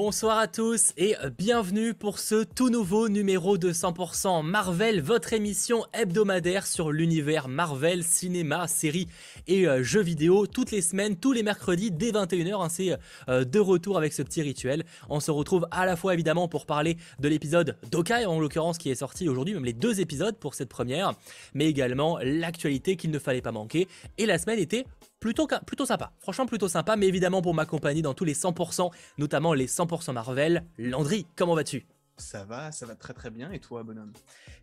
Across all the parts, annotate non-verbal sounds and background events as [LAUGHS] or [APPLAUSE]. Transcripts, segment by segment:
Bonsoir à tous et bienvenue pour ce tout nouveau numéro de 100% Marvel, votre émission hebdomadaire sur l'univers Marvel, cinéma, séries et euh, jeux vidéo toutes les semaines, tous les mercredis dès 21h. Hein, c'est euh, de retour avec ce petit rituel. On se retrouve à la fois évidemment pour parler de l'épisode d'Okai en l'occurrence qui est sorti aujourd'hui, même les deux épisodes pour cette première, mais également l'actualité qu'il ne fallait pas manquer. Et la semaine était plutôt, plutôt sympa. Franchement, plutôt sympa, mais évidemment pour m'accompagner dans tous les 100%, notamment les 100% Marvel. Landry, comment vas-tu? Ça va, ça va très très bien. Et toi, bonhomme?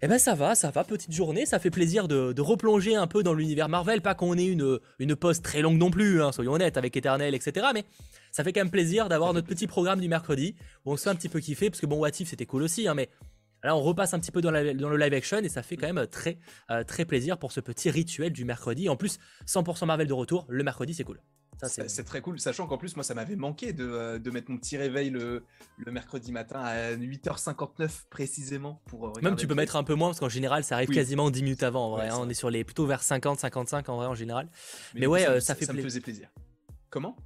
Eh ben ça va, ça va. Petite journée, ça fait plaisir de, replonger un peu dans l'univers Marvel. Pas qu'on ait une, une pause très longue non plus, hein, soyons honnêtes, avec Eternel, etc. Mais ça fait quand même plaisir d'avoir notre petit programme du mercredi où on se fait un petit peu kiffer, parce que bon, What c'était cool aussi, hein, mais Là, on repasse un petit peu dans, le live action et ça fait quand même très, euh, très plaisir pour ce petit rituel du mercredi. En plus, 100% Marvel de retour, le mercredi, c'est cool. C'est très cool, sachant qu'en plus, moi, ça m'avait manqué de, euh, mettre mon petit réveil le, mercredi matin à 8h59 précisément pour euh, Même tu peux mettre un peu moins parce qu'en général, ça arrive quasiment 10 minutes avant. En vrai, hein. on est sur les plutôt vers 50, 55 en vrai en général. Mais, ouais, ça, ça, fait ça me faisait plaisir. Comment?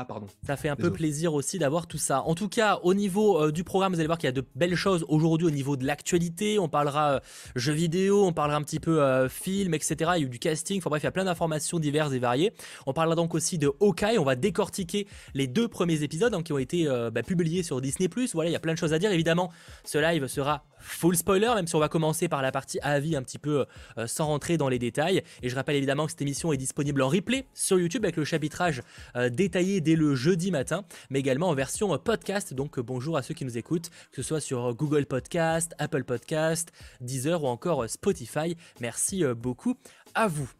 Ah, pardon. Ça fait un peu plaisir aussi d'avoir tout ça. En tout cas, au niveau euh, du programme, vous allez voir qu'il y a de belles choses aujourd'hui au niveau de l'actualité. On parlera euh, jeux vidéo, on parlera un petit peu euh, film, etc. Il y a eu du casting. Enfin bref, il y a plein d'informations diverses et variées. On parlera donc aussi de Hawkeye. On va décortiquer les deux premiers épisodes hein, qui ont été bah, publiés sur Disney+. Voilà, il y a plein de choses à dire. Évidemment, ce live sera full spoiler, même si on va commencer par la partie avis un petit peu sans rentrer dans les détails. Et je rappelle évidemment que cette émission est disponible en replay sur YouTube avec le chapitrage détaillé le jeudi matin, mais également en version podcast. Donc bonjour à ceux qui nous écoutent, que ce soit sur Google Podcast, Apple Podcast, Deezer ou encore Spotify. Merci euh, beaucoup à vous.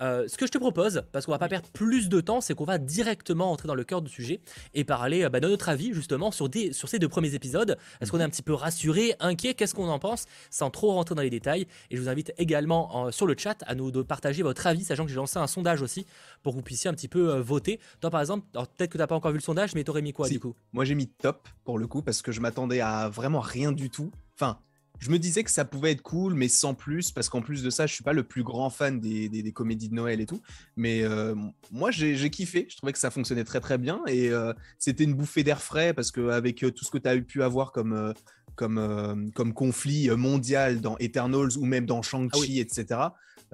Euh, ce que je te propose, parce qu'on va pas perdre plus de temps, c'est qu'on va directement entrer dans le cœur du sujet et parler euh, bah, de notre avis justement sur, des, sur ces deux premiers épisodes. Est-ce qu'on est un petit peu rassuré, inquiet, qu'est-ce qu'on en pense, sans trop rentrer dans les détails. Et je vous invite également sur le chat à nous de partager votre avis, sachant que j'ai lancé un sondage aussi pour que vous puissiez un petit peu euh, voter. Toi par exemple, peut-être que tu n'as pas encore vu le sondage, mais tu aurais mis quoi du coup? Moi j'ai mis top pour le coup parce que je m'attendais à vraiment rien du tout. Enfin, je me disais que ça pouvait être cool, mais sans plus, parce qu'en plus de ça, je suis pas le plus grand fan des, comédies de Noël et tout. Mais euh, moi, j'ai kiffé. Je trouvais que ça fonctionnait très très bien et euh, c'était une bouffée d'air frais parce qu'avec euh, tout ce que tu as pu avoir comme, comme, comme conflit mondial dans Eternals ou même dans Shang-Chi, ah etc.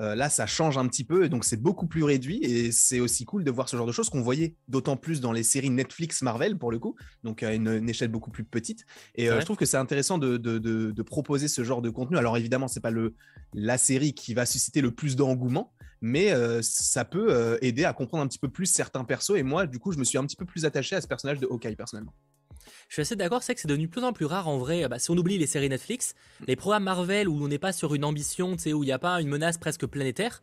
Euh, là, ça change un petit peu, donc c'est beaucoup plus réduit et c'est aussi cool de voir ce genre de choses qu'on voyait d'autant plus dans les séries Netflix Marvel pour le coup, donc à une, échelle beaucoup plus petite. Et euh, je trouve que c'est intéressant de, proposer ce genre de contenu. Alors évidemment, c'est pas le, la série qui va susciter le plus d'engouement, mais euh, ça peut aider à comprendre un petit peu plus certains persos. Et moi, du coup, je me suis un petit peu plus attaché à ce personnage de Hawkeye personnellement. Je suis assez d'accord, c'est que c'est devenu de plus en plus rare en vrai. Bah, si on oublie les séries Netflix, les programmes Marvel où on n'est pas sur une ambition, où il n'y a pas une menace presque planétaire,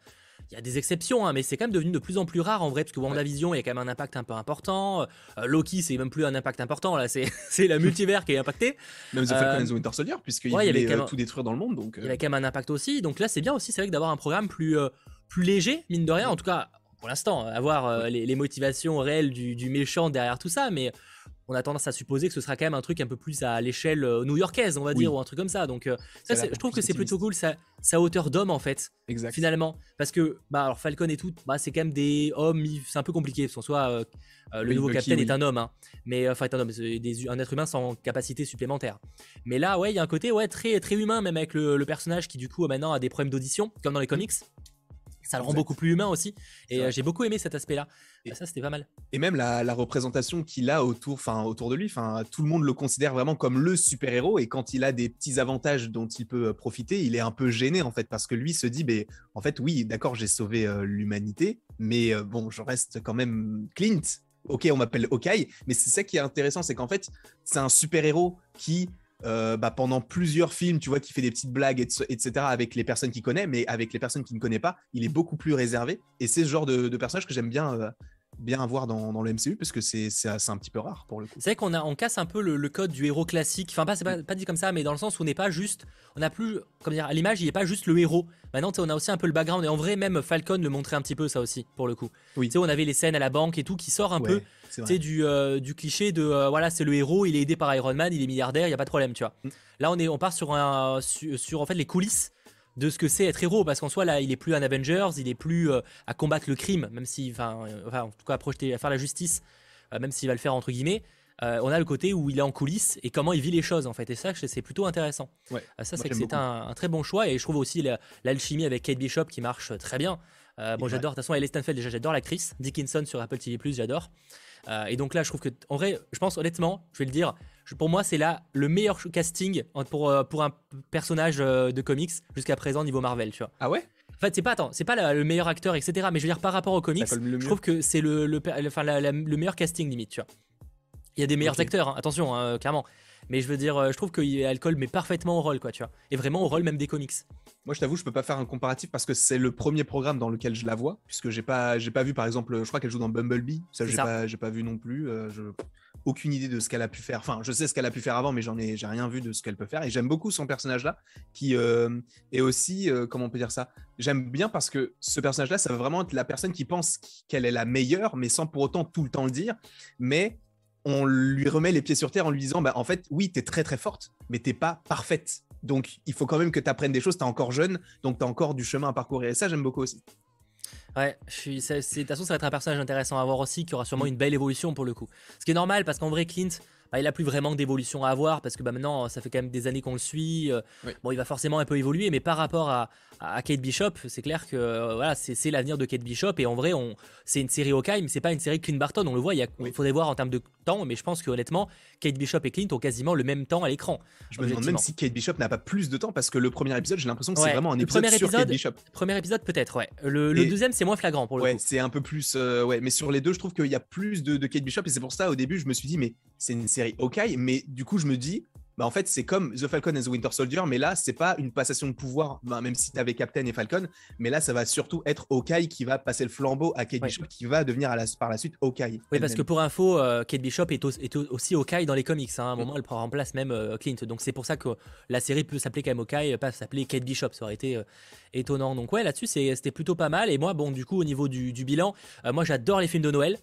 il y a des exceptions, hein, mais c'est quand même devenu de plus en plus rare en vrai, parce que WandaVision, il y a quand même un impact un peu important. Euh, Loki, c'est même plus un impact important, là, c'est [LAUGHS] la multivers qui est impacté. Même The Falcon and the Winter Soldier, puisqu'il ouais, voulait euh, tout détruire dans le monde. Donc, Il y avait quand même un impact aussi. Donc là, c'est bien aussi, c'est vrai, d'avoir un programme plus, plus léger, mine de rien. En tout cas, pour l'instant, avoir les, motivations réelles du, du, méchant derrière tout ça, mais on a tendance à supposer que ce sera quand même un truc un peu plus à l'échelle euh, new-yorkaise, on va dire, ou un truc comme ça. Donc, euh, ça, je trouve que c'est plutôt cool, sa, hauteur d'homme en fait. Exact. Finalement, parce que bah alors Falcon et tout, bah c'est quand même des hommes, c'est un peu compliqué parce qu'en soit euh, le nouveau capitaine est un homme, hein, mais enfin est un homme, des, un être humain sans capacité supplémentaire. Mais là, ouais, il y a un côté ouais très très humain même avec le, le personnage qui du coup maintenant a des problèmes d'audition, comme dans les comics ça le rend beaucoup plus humain aussi. Et j'ai beaucoup aimé cet aspect-là. Et ça, c'était pas mal. Et même la, représentation qu'il a autour, enfin, autour de lui, enfin, tout le monde le considère vraiment comme le super-héros. Et quand il a des petits avantages dont il peut euh, profiter, il est un peu gêné en fait, parce que lui se dit, ben, en fait, oui, d'accord, j'ai sauvé euh, l'humanité, mais bon, je reste quand même Clint. Ok, on m'appelle Hawkeye, mais c'est ça qui est intéressant, c'est qu'en fait, c'est un super-héros qui euh, bah, pendant plusieurs films, tu vois, qui fait des petites blagues, etc., avec les personnes qu'il connaît, mais avec les personnes qui ne connaît pas, il est beaucoup plus réservé. Et c'est ce genre de, personnage que j'aime bien, euh, bien avoir dans, dans, le MCU, parce que c'est un petit peu rare pour le coup. C'est vrai qu'on on casse un peu le, code du héros classique. Enfin, pas, c'est pas, pas, dit comme ça, mais dans le sens où on n'est pas juste. On n'a plus. Comme dire, à l'image, il n'est pas juste le héros. Maintenant, on a aussi un peu le background. Et en vrai, même Falcon le montrait un petit peu, ça aussi, pour le coup. Oui. Tu sais, on avait les scènes à la banque et tout qui sort un peu du, euh, du cliché de euh, voilà, c'est le héros, il est aidé par Iron Man, il est milliardaire, il y a pas de problème, tu vois. Mm. Là, on est on part sur un sur, en fait les coulisses de ce que c'est être héros parce qu'en soi là, il est plus un Avengers, il est plus euh, à combattre le crime, même si enfin, en tout cas à projeter à faire la justice, même s'il va le faire entre guillemets. on a le côté où il est en coulisses et comment il vit les choses en fait. Et ça, c'est plutôt intéressant. Ouais, ça, c'est que c'est un, très bon choix et je trouve aussi l'alchimie avec Kate Bishop qui marche très bien. bon, j'adore. De toute façon, Ellie Stanfield, déjà, j'adore l'actrice. Dickinson sur Apple TV, j'adore. et donc là, je trouve que, en vrai, je pense honnêtement, je vais le dire, pour moi, c'est là le meilleur casting pour, pour un personnage de comics jusqu'à présent niveau Marvel, tu vois. Ah ouais? En fait, c'est pas attends, c'est pas le meilleur acteur, etc. Mais je veux dire par rapport aux comics, je trouve que c'est le le, enfin, le meilleur casting limite, tu vois. Il y a des meilleurs acteurs, hein, attention, hein, clairement. Mais je veux dire, euh, je trouve que Alcool met parfaitement au rôle, quoi, tu vois. Et vraiment au rôle même des comics. Moi, je t'avoue, je peux pas faire un comparatif parce que c'est le premier programme dans lequel je la vois, puisque j'ai pas, j'ai pas vu, par exemple, je crois qu'elle joue dans Bumblebee. Ça, j'ai pas, j'ai pas vu non plus. Euh, je aucune idée de ce qu'elle a pu faire. Enfin, je sais ce qu'elle a pu faire avant, mais j'en ai, j'ai rien vu de ce qu'elle peut faire. Et j'aime beaucoup son personnage-là, qui euh, est aussi, euh, comment on peut dire ça? J'aime bien parce que ce personnage-là, ça va vraiment être la personne qui pense qu'elle est la meilleure, mais sans pour autant tout le temps le dire. Mais on lui remet les pieds sur terre en lui disant, bah, en fait, oui, tu es très très forte, mais t'es pas parfaite. Donc, il faut quand même que tu apprennes des choses. Tu es encore jeune, donc tu as encore du chemin à parcourir. Et ça, j'aime beaucoup aussi. Ouais, je suis, de toute façon, ça va être un personnage intéressant à voir aussi, qui aura sûrement mm. une belle évolution pour le coup. Ce qui est normal, parce qu'en vrai, Clint, bah, il a plus vraiment d'évolution à avoir parce que bah, maintenant ça fait quand même des années qu'on le suit. Euh, bon, il va forcément un peu évoluer, mais par rapport à, Kate Bishop, c'est clair que euh, voilà, c'est l'avenir de Kate Bishop et en vrai, on, c'est une série Hawkeye, mais c'est pas une série Clint Barton. On le voit, il, faudrait voir en termes de temps, mais je pense que honnêtement, Kate Bishop et Clint ont quasiment le même temps à l'écran. Je me demande même si Kate Bishop n'a pas plus de temps parce que le premier épisode, j'ai l'impression que c'est vraiment un épisode, sur épisode, Kate Bishop. Premier épisode peut-être, ouais. Le, deuxième, c'est moins flagrant pour le ouais, c'est un peu plus, euh, ouais, mais sur les deux, je trouve qu'il y a plus de, de Kate Bishop et c'est pour ça au début, je me suis dit, mais c'est une série Hawkeye, mais du coup, je me dis, bah en fait, c'est comme The Falcon and the Winter Soldier, mais là, c'est pas une passation de pouvoir, bah, même si tu avais Captain et Falcon, mais là, ça va surtout être Hawkeye qui va passer le flambeau à Kate Bishop, qui va devenir à la, par la suite Hawkeye. Oui, parce que pour info, euh, Kate Bishop est, aussi Hawkeye dans les comics. Hein. À un moment, elle prend en place même euh, Clint. Donc c'est pour ça que la série peut s'appeler quand même Hawkeye, pas s'appeler Kate Bishop. Ça aurait été euh, étonnant. Donc ouais, là-dessus, c'était plutôt pas mal. Et moi, bon, du coup, au niveau du, du bilan, moi, j'adore les films de Noël.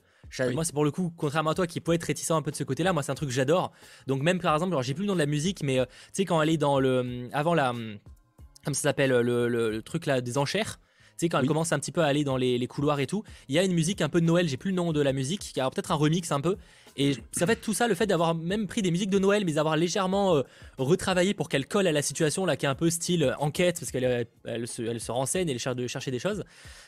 Moi, c'est pour le coup, contrairement à toi qui peut être réticent un peu de ce côté-là, moi, c'est un truc que j'adore. Donc, même par exemple, alors j'ai plus le nom de la musique, mais euh, tu sais, quand elle est dans le. Euh, avant la. Euh, comme ça s'appelle, le, truc là des enchères. Tu sais, quand elle commence un petit peu à aller dans les, les, couloirs et tout, il y a une musique un peu de Noël, j'ai plus le nom de la musique, qui a peut-être un remix un peu, et ça fait tout ça, le fait d'avoir même pris des musiques de Noël, mais d'avoir légèrement euh, retravaillé pour qu'elle colle à la situation, là, qui est un peu style euh, enquête, parce qu'elle euh, elle se, renseigne, elle cherche de chercher des choses.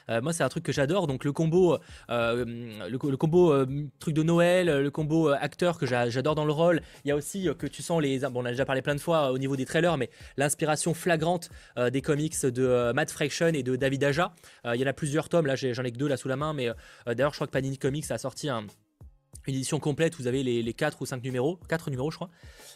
moi, c'est un truc que j'adore. Donc, le combo, le, combo truc de Noël, le combo acteur que j'adore dans le rôle. Il y a aussi que tu sens les. Bon, on a déjà parlé plein de fois au niveau des trailers, mais l'inspiration flagrante des comics de Matt Fraction et de David Aja. il y en a plusieurs tomes, là, j'en ai, que deux là sous la main, mais d'ailleurs, je crois que Panini Comics a sorti un une édition complète, vous avez les, les 4 ou 5 numéros, 4 numéros je crois,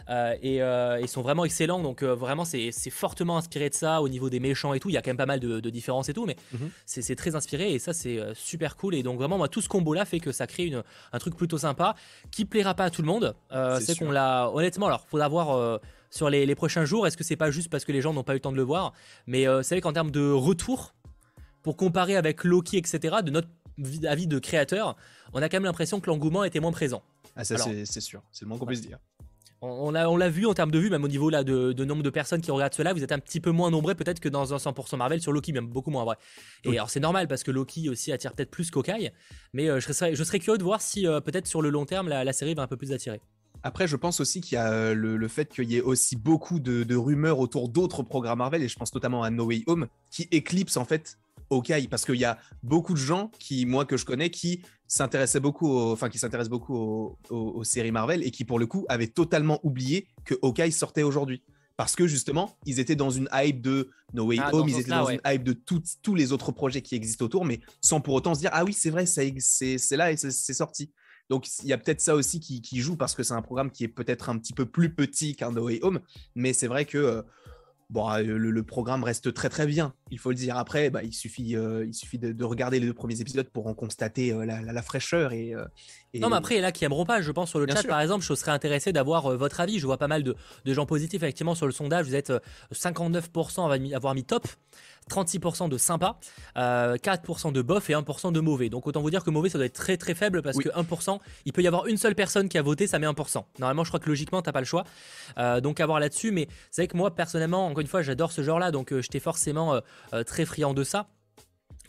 euh, et euh, ils sont vraiment excellents, donc euh, vraiment c'est fortement inspiré de ça au niveau des méchants et tout, il y a quand même pas mal de, différences et tout, mais mhm. c'est très inspiré et ça c'est super cool, et donc vraiment moi tout ce combo là fait que ça crée une, un truc plutôt sympa, qui plaira pas à tout le monde, c'est qu'on l'a, honnêtement alors faudra voir sur les, les, prochains jours, est-ce que c'est pas juste parce que les gens n'ont pas eu le temps de le voir, mais c'est vrai qu'en termes de retour, pour comparer avec Loki etc, de notre avis de créateur, on a quand même l'impression que l'engouement était moins présent. Ah, ça, c'est sûr, c'est le moins qu'on puisse dire. On, on l'a vu en termes de vues, même au niveau là de, nombre de personnes qui regardent cela, vous êtes un petit peu moins nombreux peut-être que dans un 100% Marvel sur Loki, même beaucoup moins vrai. Et alors c'est normal parce que Loki aussi attire peut-être plus qu'Okai, mais euh, je, serais, je serais curieux de voir si euh, peut-être sur le long terme la, série va un peu plus attirer. Après, je pense aussi qu'il y a euh, le, fait qu'il y ait aussi beaucoup de, de rumeurs autour d'autres programmes Marvel, et je pense notamment à No Way Home, qui éclipse en fait Hawkeye parce qu'il y a beaucoup de gens qui, moi que je connais, qui s'intéressaient beaucoup, enfin qui s'intéressent beaucoup aux, séries Marvel et qui pour le coup avaient totalement oublié que Hawkeye sortait aujourd'hui. Parce que justement, ils étaient dans une hype de No Way ah, Home, ils étaient dans une hype de tous les autres projets qui existent autour, mais sans pour autant se dire ah oui c'est vrai, c'est là et c'est sorti. Donc il y a peut-être ça aussi qui, joue parce que c'est un programme qui est peut-être un petit peu plus petit qu'un No Way Home, mais c'est vrai que euh, bon, euh, le, programme reste très très bien, il faut le dire. Après, bah, il suffit, euh, il suffit de, regarder les deux premiers épisodes pour en constater euh, la, fraîcheur. Et, Non, mais après, il y en a qui aimeront pas. Je pense sur le chat, par exemple, je serais intéressé d'avoir votre avis. Je vois pas mal de, de, gens positifs, effectivement, sur le sondage. Vous êtes 59% à avoir mis top. 36% de sympa, 4% euh, de bof et 1% de mauvais. Donc autant vous dire que mauvais ça doit être très très faible parce que 1%, il peut y avoir une seule personne qui a voté, ça met 1%. Normalement je crois que logiquement t'as pas le choix. Euh, donc à voir là-dessus, mais c'est vrai que moi personnellement, encore une fois, j'adore ce genre là, donc euh, j'étais forcément très friand de ça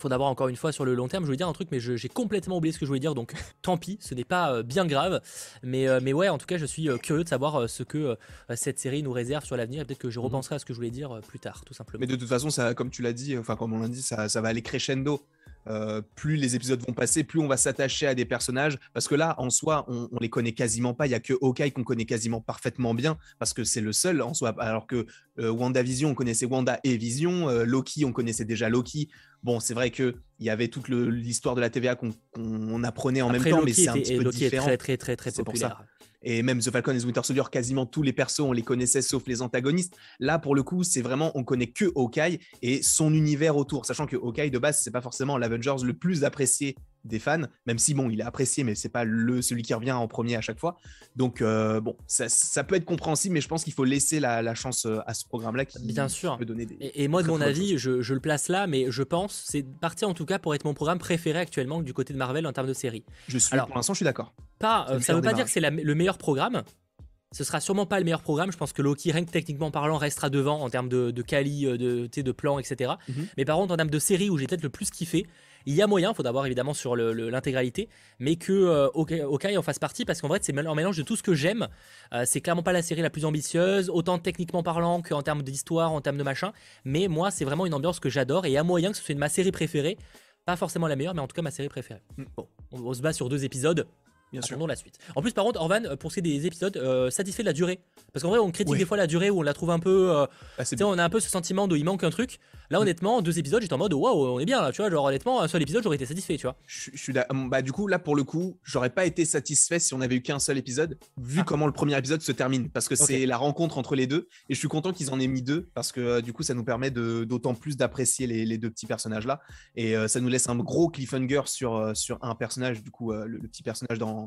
faut d'abord encore une fois sur le long terme. Je voulais dire un truc, mais j'ai complètement oublié ce que je voulais dire, donc [LAUGHS] tant pis, ce n'est pas euh, bien grave. Mais, euh, mais ouais, en tout cas, je suis euh, curieux de savoir ce que cette série nous réserve sur l'avenir. Peut-être que je mhm. repenserai à ce que je voulais dire plus tard, tout simplement. Mais de toute façon, ça, comme tu l'as dit, enfin comme on l'a dit, ça, ça va aller crescendo. Euh, plus les épisodes vont passer, plus on va s'attacher à des personnages. Parce que là, en soi, on, les connaît quasiment pas. Il y a que Hawkeye qu'on connaît quasiment parfaitement bien, parce que c'est le seul en soi. Alors que euh, WandaVision, on connaissait Wanda et Vision. Euh, Loki, on connaissait déjà Loki. Bon, c'est vrai qu'il y avait toute l'histoire de la TVA qu'on apprenait en même temps, mais c'est un petit peu différent. Est très, très, très, très populaire et même The Falcon et The Winter Soldier, quasiment tous les persos, on les connaissait sauf les antagonistes. Là, pour le coup, c'est vraiment, on connaît que Hawkeye et son univers autour, sachant que Hawkeye, de base, c'est pas forcément l'Avengers le plus apprécié des fans, même si bon, il est apprécié, mais c'est pas le celui qui revient en premier à chaque fois. Donc euh, bon, ça, peut être compréhensible, mais je pense qu'il faut laisser la, chance euh, à ce programme-là qui Bien sûr. peut donner des. Et, moi, de mon avis, je, le place là, mais je pense c'est parti en tout cas pour être mon programme préféré actuellement du côté de Marvel en termes de série. Je suis. Alors, pour l'instant, je suis d'accord. Pas, euh, ça veut pas dire que c'est le meilleur programme. Ce sera sûrement pas le meilleur programme. Je pense que Loki, rien que techniquement parlant, restera devant en termes de, de quali, de, de plan, etc. Mhm. Mais par contre, en termes de série où j'ai peut-être le plus kiffé, il y a moyen, il faut d'abord évidemment sur l'intégralité, mais que euh, Okai en fasse partie parce qu'en vrai c'est un mélange de tout ce que j'aime. Euh, c'est clairement pas la série la plus ambitieuse, autant techniquement parlant qu'en termes d'histoire, en termes de machin. Mais moi c'est vraiment une ambiance que j'adore et il y a moyen que ce soit ma série préférée. Pas forcément la meilleure, mais en tout cas ma série préférée. Mm. Bon, on se bat sur deux épisodes. Bien sûr. la suite. En plus, par contre, Orvan, pour ce qui est des épisodes, euh, satisfait de la durée. Parce qu'en vrai, on critique des fois la durée où on la trouve un peu. Euh, ah, on a un peu ce sentiment de il manque un truc. Là, mm. honnêtement, deux épisodes, j'étais en mode waouh, on est bien là, tu vois. Genre, honnêtement, un seul épisode, j'aurais été satisfait, tu vois. Je, suis bah, du coup, là, pour le coup, j'aurais pas été satisfait si on avait eu qu'un seul épisode, vu ah. comment le premier épisode se termine. Parce que c'est la rencontre entre les deux. Et je suis content qu'ils en aient mis deux, parce que euh, du coup, ça nous permet d'autant plus d'apprécier les, deux petits personnages là. Et ça nous laisse un gros cliffhanger sur, sur un personnage, du coup, le, petit personnage dans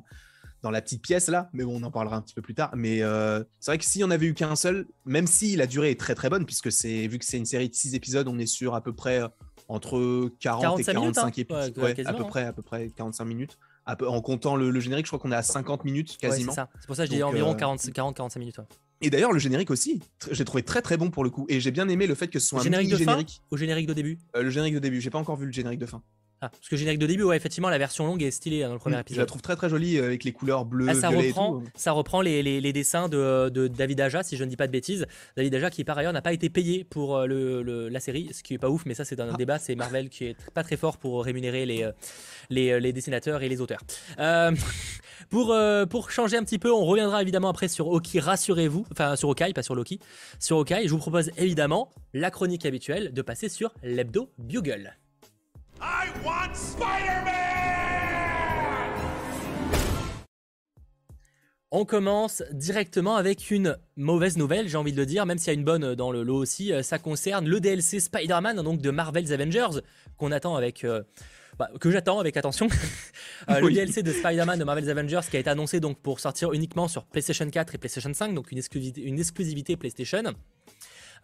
dans la petite pièce là, mais bon, on en parlera un petit peu plus tard. Mais euh, c'est vrai que si on avait eu qu'un seul, même si la durée est très très bonne, puisque c'est vu que c'est une série de 6 épisodes, on est sur à peu près euh, entre 40 et 45 hein. épisodes, à peu près à peu près 45 minutes. en comptant le, générique, je crois qu'on est à 50 minutes quasiment. c'est pour ça que je dis environ 40-45 euh, minutes. Et d'ailleurs, le générique aussi, j'ai trouvé très très bon pour le coup. Et j'ai bien aimé le fait que ce soit un générique de générique. Fin au générique de début? Le générique de début, j'ai pas encore vu le générique de fin. Ah, parce que générique de début, ouais, effectivement, la version longue est stylée hein, dans le premier épisode. Je la trouve très très jolie euh, avec les couleurs bleues, ah, ça reprend, et tout. Ça reprend les, les, dessins de, de, David Aja, si je ne dis pas de bêtises. David Aja qui par ailleurs n'a pas été payé pour euh, le, la série, ce qui est pas ouf, mais ça c'est un ah. débat. C'est Marvel qui est pas très fort pour rémunérer les, euh, les, les dessinateurs et les auteurs. [LAUGHS] pour, pour changer un petit peu, on reviendra évidemment après sur Oki, rassurez-vous, enfin sur Okai, pas sur Loki. Sur Okai, je vous propose évidemment la chronique habituelle de passer sur l'hebdo Bugle. I want Spider-Man! On commence directement avec une mauvaise nouvelle, j'ai envie de le dire, même s'il y a une bonne dans le lot aussi. Euh, ça concerne le DLC Spider-Man, donc de Marvel's Avengers, qu'on attend avec. Euh, bah, que j'attends avec attention. [LAUGHS] Euh, le DLC de Spider-Man de Marvel's Avengers qui a été annoncé donc pour sortir uniquement sur PlayStation 4 et PlayStation 5, donc une une exclusivité PlayStation.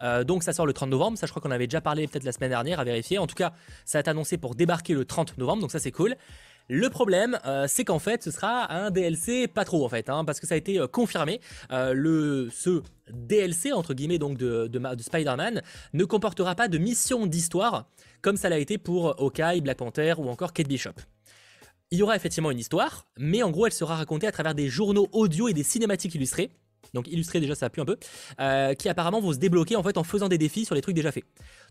Euh, donc ça sort le 30 novembre, ça je crois qu'on avait déjà parlé peut-être la semaine dernière à vérifier. En tout cas, ça a été annoncé pour débarquer le 30 novembre, donc ça c'est cool. Le problème, euh, c'est qu'en fait, ce sera un DLC pas trop en fait, hein, parce que ça a été euh, confirmé. le, ce DLC entre guillemets donc de, de, Spider-Man ne comportera pas de mission d'histoire comme ça l'a été pour Hawkeye, Black Panther ou encore Kate Bishop. Il y aura effectivement une histoire, mais en gros elle sera racontée à travers des journaux audio et des cinématiques illustrées donc illustré déjà ça plu un peu, euh, qui apparemment vont se débloquer en fait en faisant des défis sur les trucs déjà faits.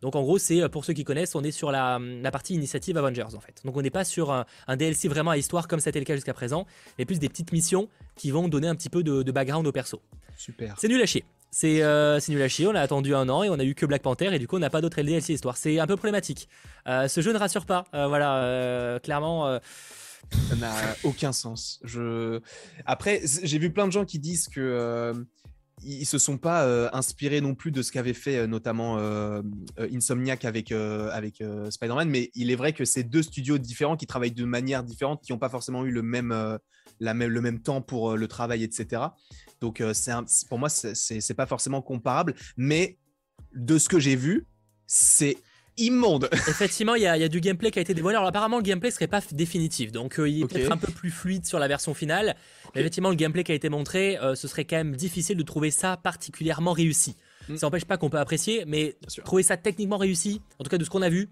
Donc en gros c'est euh, pour ceux qui connaissent, on est sur la, partie initiative Avengers en fait. Donc on n'est pas sur un, DLC vraiment à histoire comme ça a été le cas jusqu'à présent, mais plus des petites missions qui vont donner un petit peu de, background au perso. Super. C'est nul à chier. Euh, c'est nul à chier, on a attendu un an et on a eu que Black Panther et du coup on n'a pas d'autres DLC histoire. C'est un peu problématique. ce jeu ne rassure pas, voilà, clairement ça n'a aucun sens. Après, j'ai vu plein de gens qui disent que euh, ils se sont pas euh, inspirés non plus de ce qu'avait fait euh, notamment Insomniac avec, avec Spider-Man, mais il est vrai que c'est deux studios différents qui travaillent de manière différente, qui n'ont pas forcément eu le même, même, le même temps pour le travail, etc. Donc, pour moi, c'est pas forcément comparable, mais de ce que j'ai vu, c'est immonde. [LAUGHS] Effectivement, il y, a du gameplay qui a été dévoilé. Alors apparemment, le gameplay serait pas définitif, donc euh, il est peut-être un peu plus fluide sur la version finale. Mais effectivement, le gameplay qui a été montré, euh, ce serait quand même difficile de trouver ça particulièrement réussi. Hmm. Ça n'empêche pas qu'on peut apprécier, mais trouver ça techniquement réussi, en tout cas de ce qu'on a vu.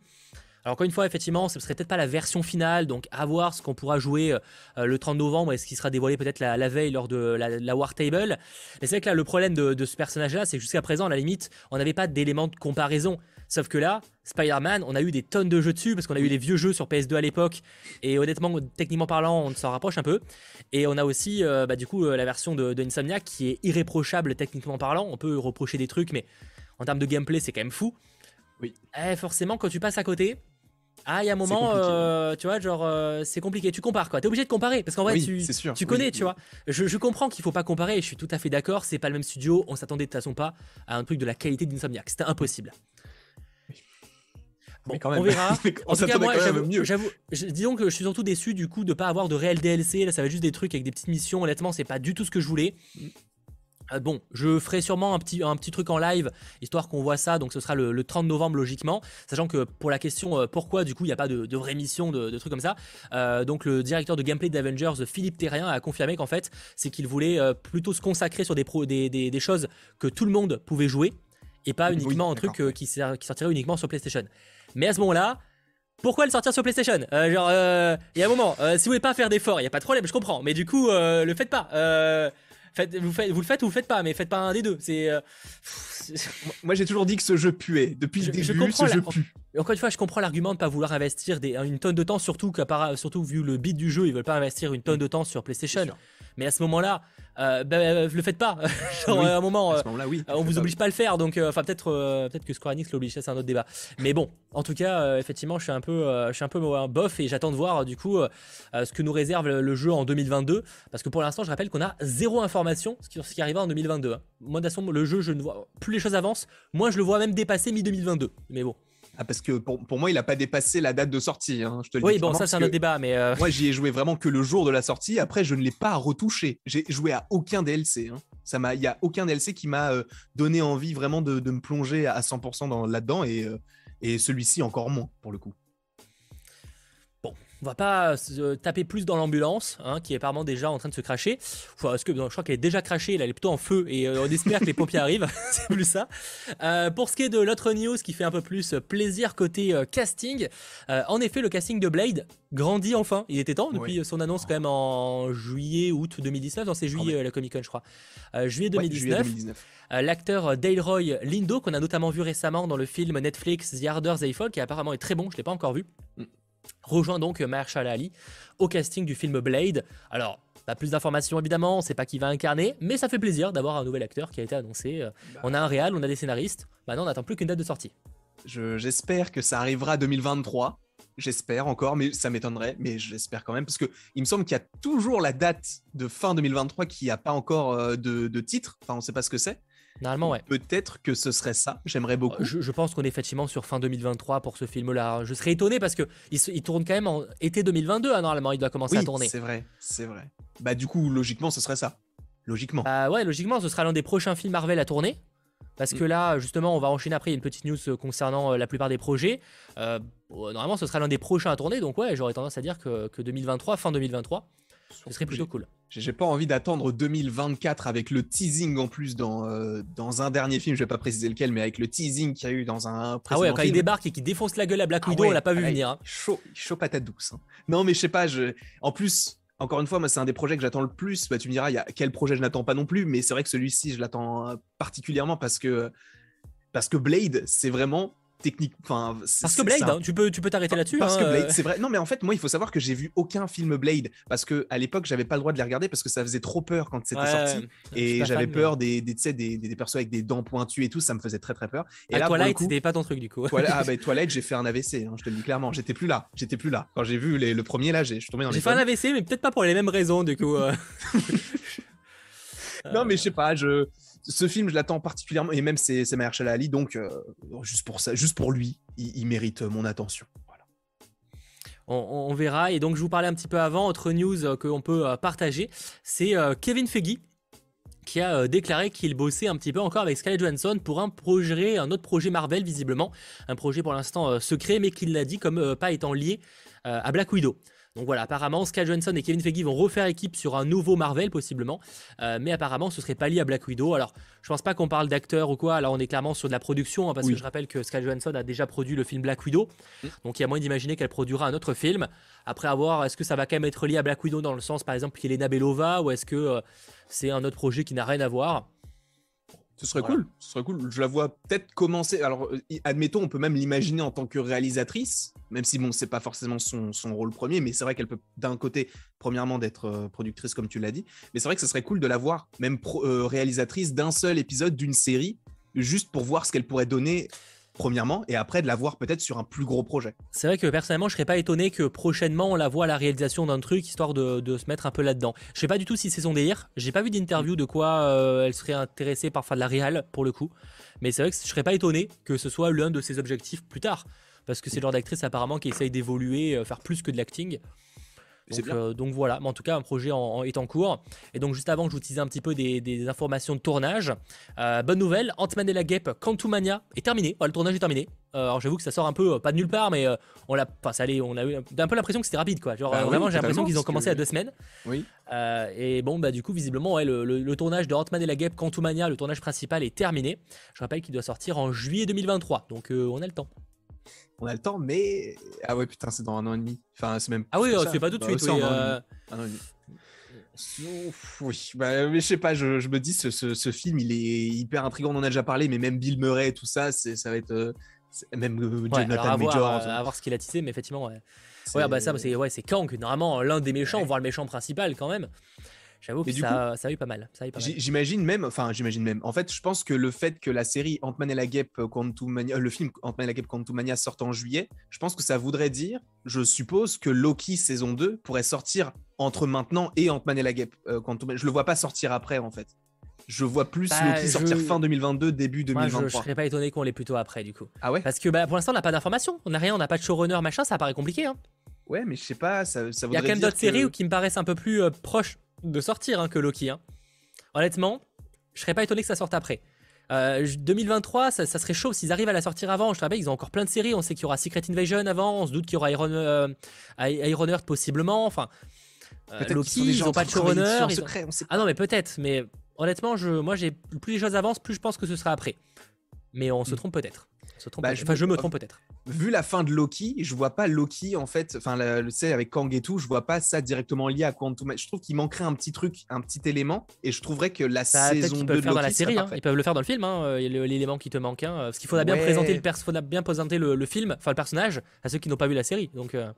Alors encore une fois, effectivement, ce serait peut-être pas la version finale, donc à voir ce qu'on pourra jouer euh, le 30 novembre et ce qui sera dévoilé peut-être la, veille lors de la, War Table. Mais c'est vrai que là, le problème de, ce personnage-là, c'est que jusqu'à présent, à la limite, on n'avait pas d'éléments de comparaison. Sauf que là, Spider-Man, on a eu des tonnes de jeux dessus parce qu'on a eu les vieux jeux sur PS2 à l'époque et honnêtement, techniquement parlant, on s'en rapproche un peu. Et on a aussi, euh, bah, du coup, euh, la version de, de Insomniac qui est irréprochable techniquement parlant. On peut reprocher des trucs, mais en termes de gameplay, c'est quand même fou. Oui. Eh, forcément, quand tu passes à côté, ah, il y a un moment, euh, tu vois, genre, euh, c'est compliqué. Tu compares, quoi. T'es obligé de comparer parce qu'en vrai, tu, tu connais, tu vois. Je, comprends qu'il faut pas comparer. Je suis tout à fait d'accord. C'est pas le même studio. On s'attendait de toute façon pas à un truc de la qualité d'Insomniac. C'était impossible. Bon, on verra. [LAUGHS] en tout cas, moi, j'avoue, disons que je suis surtout déçu du coup de pas avoir de réel DLC. Là, ça va être juste des trucs avec des petites missions. Honnêtement, c'est pas du tout ce que je voulais. Euh, bon, je ferai sûrement un petit, un petit truc en live, histoire qu'on voit ça, donc ce sera le, 30 novembre logiquement, sachant que pour la question euh, pourquoi du coup il n'y a pas de, de vraie mission, de, trucs comme ça, euh, donc le directeur de gameplay d'Avengers, Philippe Terrien, a confirmé qu'en fait c'est qu'il voulait plutôt se consacrer sur des, pro, des, des, choses que tout le monde pouvait jouer, et pas uniquement un truc qui, qui, sortirait uniquement sur PlayStation. Mais à ce moment-là, pourquoi le sortir sur PlayStation? Genre, il y a un moment, si vous voulez pas faire d'efforts, il n'y a pas de problème, je comprends, mais du coup, le faites pas vous, faites, vous le faites ou vous le faites pas, mais faites pas un des deux. C'est. Euh, moi, j'ai toujours dit que ce jeu puait. Depuis le début, ce jeu pue. Encore une fois, je comprends l'argument de ne pas vouloir investir des, une tonne de temps, surtout, surtout vu le beat du jeu, ils veulent pas investir une tonne de temps sur PlayStation. Mais à ce moment-là, euh, bah, euh, le faites pas. [LAUGHS] Genre, à un moment, euh, oui, on vous oblige pas à le faire. Donc, enfin, peut-être, peut-être que Square Enix l'oblige. Ça, c'est un autre débat. Mais bon, en tout cas, effectivement, je suis un peu, je suis un peu bof et j'attends de voir du coup ce que nous réserve le, jeu en 2022. Parce que pour l'instant, je rappelle qu'on a zéro information sur ce qui arrivera en 2022. Hein. Moi, de le jeu, je ne vois plus les choses avancent. Moi, je le vois même dépasser mi 2022. Mais bon. Ah, parce que pour, moi, il n'a pas dépassé la date de sortie. Hein, je te le oui, bon, ça, c'est un autre débat. Mais euh, Moi, j'y ai joué vraiment que le jour de la sortie. Après, je ne l'ai pas retouché. J'ai joué à aucun DLC. Hein. Ça m'a, il n'y a aucun DLC qui m'a euh, donné envie vraiment de, me plonger à 100% là-dedans. Et, euh, et celui-ci, encore moins, pour le coup. On va pas se taper plus dans l'ambulance, hein, qui est apparemment déjà en train de se cracher. Enfin, que, je crois qu'elle est déjà crachée, elle est plutôt en feu, et euh, on espère que les pompiers arrivent. [LAUGHS] c'est plus ça. Euh, pour ce qui est de l'autre news, qui fait un peu plus plaisir côté euh, casting, en effet, le casting de Blade grandit enfin. Il était temps depuis son annonce quand même en juillet, août 2019. Non, c'est juillet la Comic Con, je crois. juillet 2019. L'acteur Dale Lindo, qu'on a notamment vu récemment dans le film Netflix The Harder They Fall, qui apparemment est très bon, je l'ai pas encore vu. Rejoint donc Mahershala Ali au casting du film Blade. Alors, pas plus d'informations évidemment, on sait pas qui va incarner, mais ça fait plaisir d'avoir un nouvel acteur qui a été annoncé. Euh, bah. On a un réal, on a des scénaristes, maintenant on n'attend plus qu'une date de sortie. J'espère que ça arrivera 2023. J'espère encore, mais ça m'étonnerait, mais j'espère quand même, parce que il me semble qu'il y a toujours la date de fin 2023 qui n'a pas encore euh, de, de titre, enfin on ne sait pas ce que c'est. Normalement, ouais. Peut-être que ce serait ça. J'aimerais beaucoup. Je, pense qu'on est effectivement sur fin 2023 pour ce film-là. Je serais étonné parce que il, tourne quand même en été 2022. Hein, normalement, il doit commencer à tourner. C'est vrai, c'est vrai. Bah du coup, logiquement, ce serait ça. Logiquement. Bah ouais, logiquement, ce sera l'un des prochains films Marvel à tourner. Parce que mm. là, justement, on va enchaîner après. Il y a une petite news euh, concernant euh, la plupart des projets. Euh, normalement, ce sera l'un des prochains à tourner. Donc, ouais, j'aurais tendance à dire que, que 2023, fin 2023, ce serait plutôt cool. J'ai pas envie d'attendre 2024 avec le teasing en plus dans, euh, dans un dernier film, je vais pas préciser lequel, mais avec le teasing qu'il y a eu dans un Ah ouais, quand il débarque et qu'il défonce la gueule à Black ah Widow, on l'a pas vu venir. Hein. Chaud, chaud patate douce. Hein. Non, mais je sais pas, je... en plus, encore une fois, moi, c'est un des projets que j'attends le plus. Bah, tu me diras, y a quel projet je n'attends pas non plus, mais c'est vrai que celui-ci, je l'attends euh, particulièrement parce que, parce que Blade, c'est vraiment technique. Enfin, parce que Blade, hein, tu peux tu peux t'arrêter là-dessus. Parce que hein, Blade, euh. c'est vrai. Non, mais en fait, moi, il faut savoir que j'ai vu aucun film Blade parce que à l'époque, j'avais pas le droit de les regarder parce que ça faisait trop peur quand c'était sorti et j'avais peur des des, des, des, persos avec des dents pointues et tout, ça me faisait très très peur. Et à là, Twilight, c'était pas ton truc du coup. Twilight, ah [LAUGHS] bah, Twilight, j'ai fait un AVC. Hein, je te le dis clairement, j'étais plus là, j'étais plus là. Quand j'ai vu le premier là, je suis tombé dans. J'ai fait un AVC, mais peut-être pas pour les mêmes raisons du coup. Euh. [LAUGHS] [LAUGHS] non, mais je sais pas, je ce film, je l'attends particulièrement, et même c'est Mahershala Ali, donc euh, juste pour ça, juste pour lui, il, mérite mon attention. On, verra. Et donc, je vous parlais un petit peu avant, autre news euh, qu'on peut euh, partager, c'est Kevin Feige qui a déclaré qu'il bossait un petit peu encore avec Scarlett Johansson pour un projet, un autre projet Marvel visiblement, un projet pour l'instant secret, mais qu'il l'a dit comme pas étant lié à Black Widow. Donc voilà, apparemment, Sky Johansson et Kevin Feige vont refaire équipe sur un nouveau Marvel, possiblement. Euh, mais apparemment, ce serait pas lié à Black Widow. Alors, je pense pas qu'on parle d'acteurs ou quoi. Alors, on est clairement sur de la production, hein, parce que je rappelle que Sky Johansson a déjà produit le film Black Widow. Mm. Donc, il y a moyen d'imaginer qu'elle produira un autre film. Après, avoir, est-ce que ça va quand même être lié à Black Widow dans le sens, par exemple, qu'Elena Belova, ou est-ce que euh, c'est un autre projet qui n'a rien à voir? Ce serait cool, ce serait cool. Je la vois peut-être commencer. Alors, euh, admettons, on peut même l'imaginer en tant que réalisatrice, même si bon, c'est pas forcément son, rôle premier, mais c'est vrai qu'elle peut d'un côté, premièrement, d'être euh, productrice comme tu l'as dit, mais c'est vrai que ce serait cool de la voir même euh, réalisatrice d'un seul épisode d'une série, juste pour voir ce qu'elle pourrait donner premièrement, et après de la voir peut-être sur un plus gros projet. C'est vrai que personnellement, je serais pas étonné que prochainement on la voit à la réalisation d'un truc, histoire de, se mettre un peu là-dedans. Je sais pas du tout si c'est son délire. J'ai pas vu d'interview de quoi euh, elle serait intéressée par faire de la réal pour le coup. Mais c'est vrai que je serais pas étonné que ce soit l'un de ses objectifs plus tard. Parce que c'est le genre d'actrice apparemment qui essaye d'évoluer, euh, faire plus que de l'acting. Euh, donc, voilà, mais en tout cas, un projet est en cours. Et donc, juste avant que je vous teasais un petit peu des, informations de tournage, euh, bonne nouvelle Ant-Man et la Guêpe Quantumania est terminé. le tournage est terminé. Euh, alors, j'avoue que ça sort un peu, pas de nulle part, mais on l'a. Enfin, ça allait, on a eu un peu l'impression que c'était rapide, quoi. Genre, bah vraiment, j'ai l'impression qu'ils ont commencé à deux semaines. Oui. et bon, bah, du coup, visiblement, le, tournage de Ant-Man et la Guêpe Quantumania, le tournage principal, est terminé. Je rappelle qu'il doit sortir en juillet 2023. Donc, on a le temps on a le temps, mais. Ah ouais, putain, c'est dans un an et demi. Enfin, c'est même. Ah oui, c'est pas tout de bah, suite. Oui, euh... un an et demi. Oui, bah, mais je sais pas, je, je me dis, ce, ce, film, il est hyper intriguant, on en a déjà parlé, mais même Bill Murray, tout ça, ça va être. Euh, même euh, Jonathan ouais, Major. À, voir ce qu'il a tissé, mais effectivement, ouais. Ouais, bah ça, c'est ouais, Kang, normalement, l'un des méchants, voire le méchant principal quand même. J'avoue que ça, ça, a eu pas mal. J'imagine même, enfin, j'imagine même. En fait, je pense que le fait que la série Ant-Man et la Guêpe euh, Quantumania, euh, le film Ant-Man et la Guêpe Quantumania sorte en juillet, je pense que ça voudrait dire, je suppose, que Loki saison 2 pourrait sortir entre maintenant et Ant-Man et la Guêpe euh, Quantumania. Je le vois pas sortir après, en fait. Je vois plus bah, Loki sortir fin 2022, début 2023. Moi, je, serais pas étonné qu'on l'ait plutôt après, du coup. Ah ouais? Parce que bah, pour l'instant, on n'a pas d'informations. On n'a rien, on n'a pas de showrunner, machin, ça paraît compliqué. Hein. Ouais, mais je sais pas, ça, ça Il y a quand même d'autres séries qui me paraissent un peu plus proches de sortir hein, que Loki. Hein. Honnêtement, je serais pas étonné que ça sorte après. 2023, euh, ça, serait chaud s'ils arrivent à la sortir avant. Je te rappelle, ils ont encore plein de séries. On sait qu'il y aura Secret Invasion avant. On se doute qu'il y aura Iron, euh, Iron possiblement. Enfin, euh, Loki, ils n'ont pas de showrunner. Ah non, mais peut-être. Mais honnêtement, je, moi, j'ai plus les choses avancent, plus je pense que ce sera après. Mais on se hmm. trompe peut-être. Bah, je, enfin, je me trompe peut-être. Vu la fin de Loki, je vois pas Loki en fait, enfin, tu sais, avec Kang et tout, je vois pas ça directement lié à Quantum. Je trouve qu'il manquerait un petit truc, un petit élément, et je trouverais que la saison 2 de Loki dans la série, hein. ils peuvent le faire dans le film, hein, euh, l'élément qui te manque. Hein, parce qu'il faudra bien présenter le faudra bien présenter le, film, enfin le personnage, à ceux qui n'ont pas vu la série. Donc. Euh.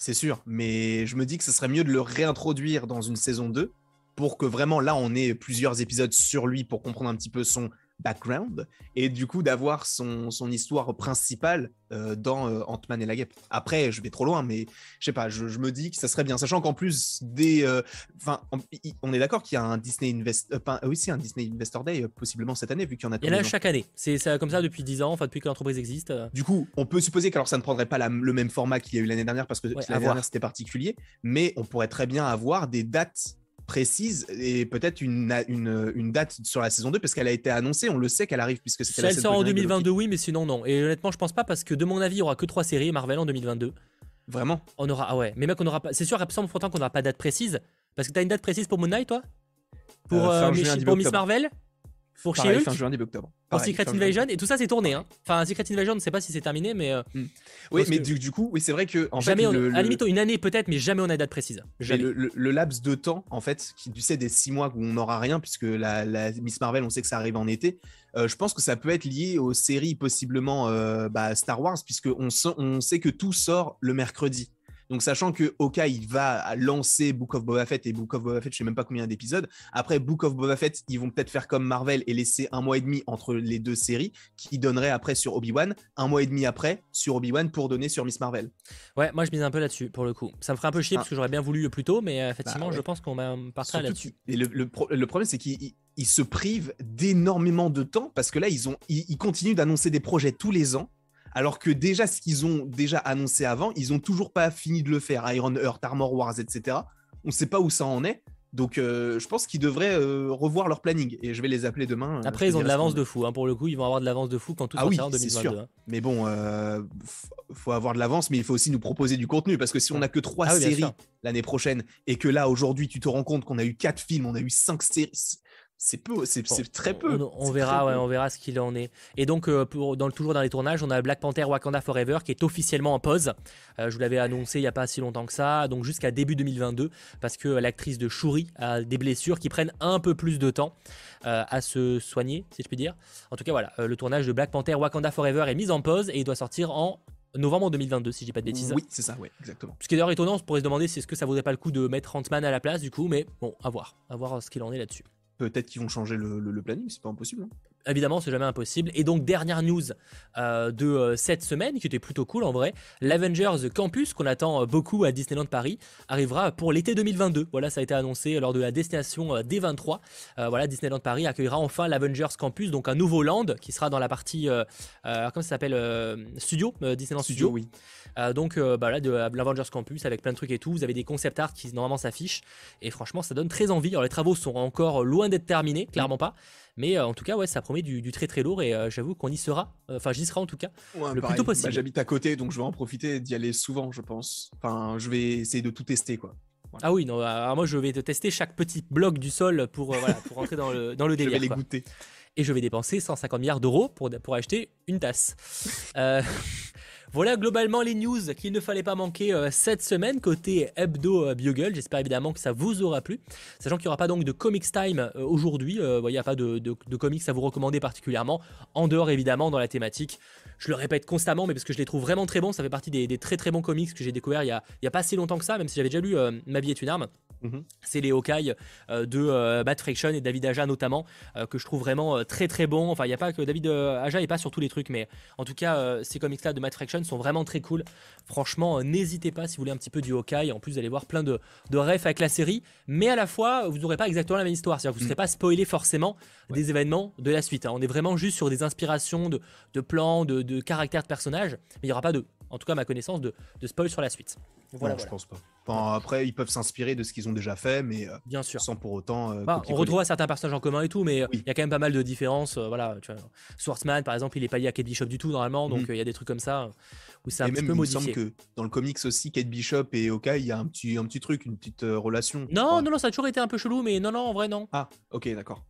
C'est sûr, mais je me dis que ce serait mieux de le réintroduire dans une saison 2 pour que vraiment là on ait plusieurs épisodes sur lui pour comprendre un petit peu son background et du coup d'avoir son, son, histoire principale euh, dans euh, Ant-Man et la Guêpe. Après, je vais trop loin, mais je sais pas, je, me dis que ça serait bien, sachant qu'en plus des, euh, enfin, on, est d'accord qu'il y a un Disney Invest, oui, c'est un Disney Investor Day possiblement cette année vu qu'il y en a. Il y en a chaque année. C'est comme ça depuis 10 ans, enfin depuis que l'entreprise existe. Du coup, on peut supposer qu'alors ça ne prendrait pas le même format qu'il y a eu l'année dernière parce que l'année dernière c'était particulier, mais on pourrait très bien avoir des dates précise et peut-être une, une, une, date sur la saison 2 parce qu'elle a été annoncée, on le sait qu'elle arrive puisque c'était la Elle sort en 2022, oui, mais sinon non. Et honnêtement, je pense pas parce que de mon avis, il y aura que trois séries Marvel en 2022. Vraiment? On aura, ah ouais, mais mec, on aura pas. C'est sûr, semble pourtant qu'on n'aura pas de date précise parce que tu as une date précise pour Moon Knight, toi? Pour, euh, euh, pour Miss Marvel? Pour Pareil, fin juin, début octobre. Pour Secret Invasion, et tout ça c'est tourné. Hein. Enfin, Secret Invasion, on ne sait pas si c'est terminé, mais. Euh, hmm. Oui, mais du, coup, oui, c'est vrai que. En jamais fait, à la limite, une année peut-être, mais jamais on a date précise. Le, le, laps de temps, en fait, qui, tu sais, des six mois où on n'aura rien, puisque la, Miss Marvel, on sait que ça arrive en été, euh, je pense que ça peut être lié aux séries, possiblement euh, bah, Star Wars, puisque on, on sait que tout sort le mercredi. Donc, sachant que Oka, il va lancer Book of Boba Fett et Book of Boba Fett, je sais même pas combien d'épisodes. Après, Book of Boba Fett, ils vont peut-être faire comme Marvel et laisser un mois et demi entre les deux séries, qui donnerait après sur Obi-Wan, un mois et demi après sur Obi-Wan pour donner sur Miss Marvel. Ouais, moi je mise un peu là-dessus pour le coup. Ça me ferait un peu chier ah. parce que j'aurais bien voulu plus tôt, mais euh, effectivement, bah je pense qu'on va partir là-dessus. Et le, problème, c'est qu'ils se privent d'énormément de temps parce que là, ils, ont, ils continuent d'annoncer des projets tous les ans alors que déjà ce qu'ils ont déjà annoncé avant, ils ont toujours pas fini de le faire. Iron Earth, Armor Wars, etc. On ne sait pas où ça en est. Donc, euh, je pense qu'ils devraient euh, revoir leur planning et je vais les appeler demain. euh, Après, ils ont de l'avance de fou. hein. Pour le coup, ils vont avoir de l'avance de fou quand tout Ah oui, sortira en c'est 2022. sûr. hein. Mais bon, euh, faut avoir de l'avance, mais il faut aussi nous proposer du contenu parce que si on n'a que trois Ah séries l'année prochaine et que là aujourd'hui tu te rends compte qu'on a eu quatre films, on a eu cinq séries, c'est- peu, c'est très peu. On, verra, très ouais, peu. on verra ce qu'il en est. Et donc, euh, pour, dans toujours dans les tournages, on a Black Panther Wakanda Forever qui est officiellement en pause. Euh, je vous l'avais annoncé il n'y a pas si longtemps que ça, donc jusqu'à début 2022, parce que l'actrice de Shuri a des blessures qui prennent un peu plus de temps euh, à se soigner, si je puis dire. En tout cas, voilà, le tournage de Black Panther Wakanda Forever est mis en pause et il doit sortir en novembre 2022, si je dis pas de bêtises. Oui, c'est ça, ouais, exactement. Ce qui est d'ailleurs étonnant, on pourrait se demander si est-ce que ça vaudrait pas le coup de mettre Ant-Man à la place, du coup, mais bon, à voir, à voir ce qu'il en est là-dessus. Peut-être qu'ils vont changer le, planning, c'est pas impossible. hein. Évidemment, c'est jamais impossible. Et donc, dernière news euh, de euh, cette semaine, qui était plutôt cool en vrai, l'Avengers Campus, qu'on attend euh, beaucoup à Disneyland Paris, arrivera pour l'été 2022. Voilà, ça a été annoncé lors de la destination euh, D23. Euh, voilà, Disneyland Paris accueillera enfin l'Avengers Campus, donc un nouveau land qui sera dans la partie, comment ça s'appelle, studio, Disneyland Studio. oui. Donc bah là de l'Avengers Campus avec plein de trucs et tout. Vous avez des concept art qui normalement s'affichent et franchement ça donne très envie. Alors les travaux sont encore loin d'être terminés, clairement pas. Mais euh, en tout cas ouais ça promet du, du très très lourd et euh, j'avoue qu'on y sera. Enfin j'y serai en tout cas. Ouais, Le plus tôt Bah, possible. J'habite à côté, donc je vais en profiter d'y aller souvent, je pense. Enfin, je vais essayer de tout tester, quoi. Ah oui non alors moi je vais te tester chaque petit bloc du sol pour euh, voilà pour rentrer dans le dans le [LAUGHS] Je vais délire. les quoi. goûter. et je vais dépenser 150 milliards d'euros pour, pour acheter une tasse. Euh, [LAUGHS] voilà globalement les news qu'il ne fallait pas manquer euh, cette semaine côté Hebdo euh, Bugle. J'espère évidemment que ça vous aura plu. Sachant qu'il n'y aura pas donc de Comics Time euh, aujourd'hui. Euh, Il n'y a pas de, comics à vous recommander particulièrement. En dehors évidemment dans la thématique. Je le répète constamment, mais parce que je les trouve vraiment très bons. Ça fait partie des, très très bons comics que j'ai découvert il y, a, pas si longtemps que ça, même si j'avais déjà lu Ma vie est une arme. Mhm. C'est les Hawkeye euh, de euh, Fraction et David Aja notamment, euh, que je trouve vraiment euh, très très bons. Enfin, il n'y a pas que David euh, Aja n'est pas sur tous les trucs, mais en tout cas, euh, ces comics-là de Matt Fraction sont vraiment très cool. Franchement, euh, n'hésitez pas si vous voulez un petit peu du Hawkeye. En plus, vous allez voir plein de, de refs avec la série, mais à la fois, vous n'aurez pas exactement la même histoire. C'est-à-dire que vous ne serez pas spoilé forcément des événements de la suite. hein. On est vraiment juste sur des inspirations de, de plans, de, de caractères de personnages, mais il n'y aura pas de, en tout cas à ma connaissance, de, de spoil sur la suite. Voilà, Non, voilà. je pense pas. Enfin, après, ils peuvent s'inspirer de ce qu'ils ont déjà fait, mais euh, bien sûr. sans pour autant. euh, Bah, on retrouve certains personnages en commun et tout, mais il Oui. y a quand même pas mal de différences. euh, voilà, tu vois. Swordsman, par exemple, il est pas lié à Kate Bishop du tout normalement, donc Mhm. euh, il y a des trucs comme ça euh, où c'est un Et petit même, peu il me semble que dans le comics aussi, Kate Bishop et Hawkeye, il y a un petit, un petit truc, une petite euh, relation. Non, non, non, ça a toujours été un peu chelou, mais non, non, en vrai, non. Ah, ok, d'accord.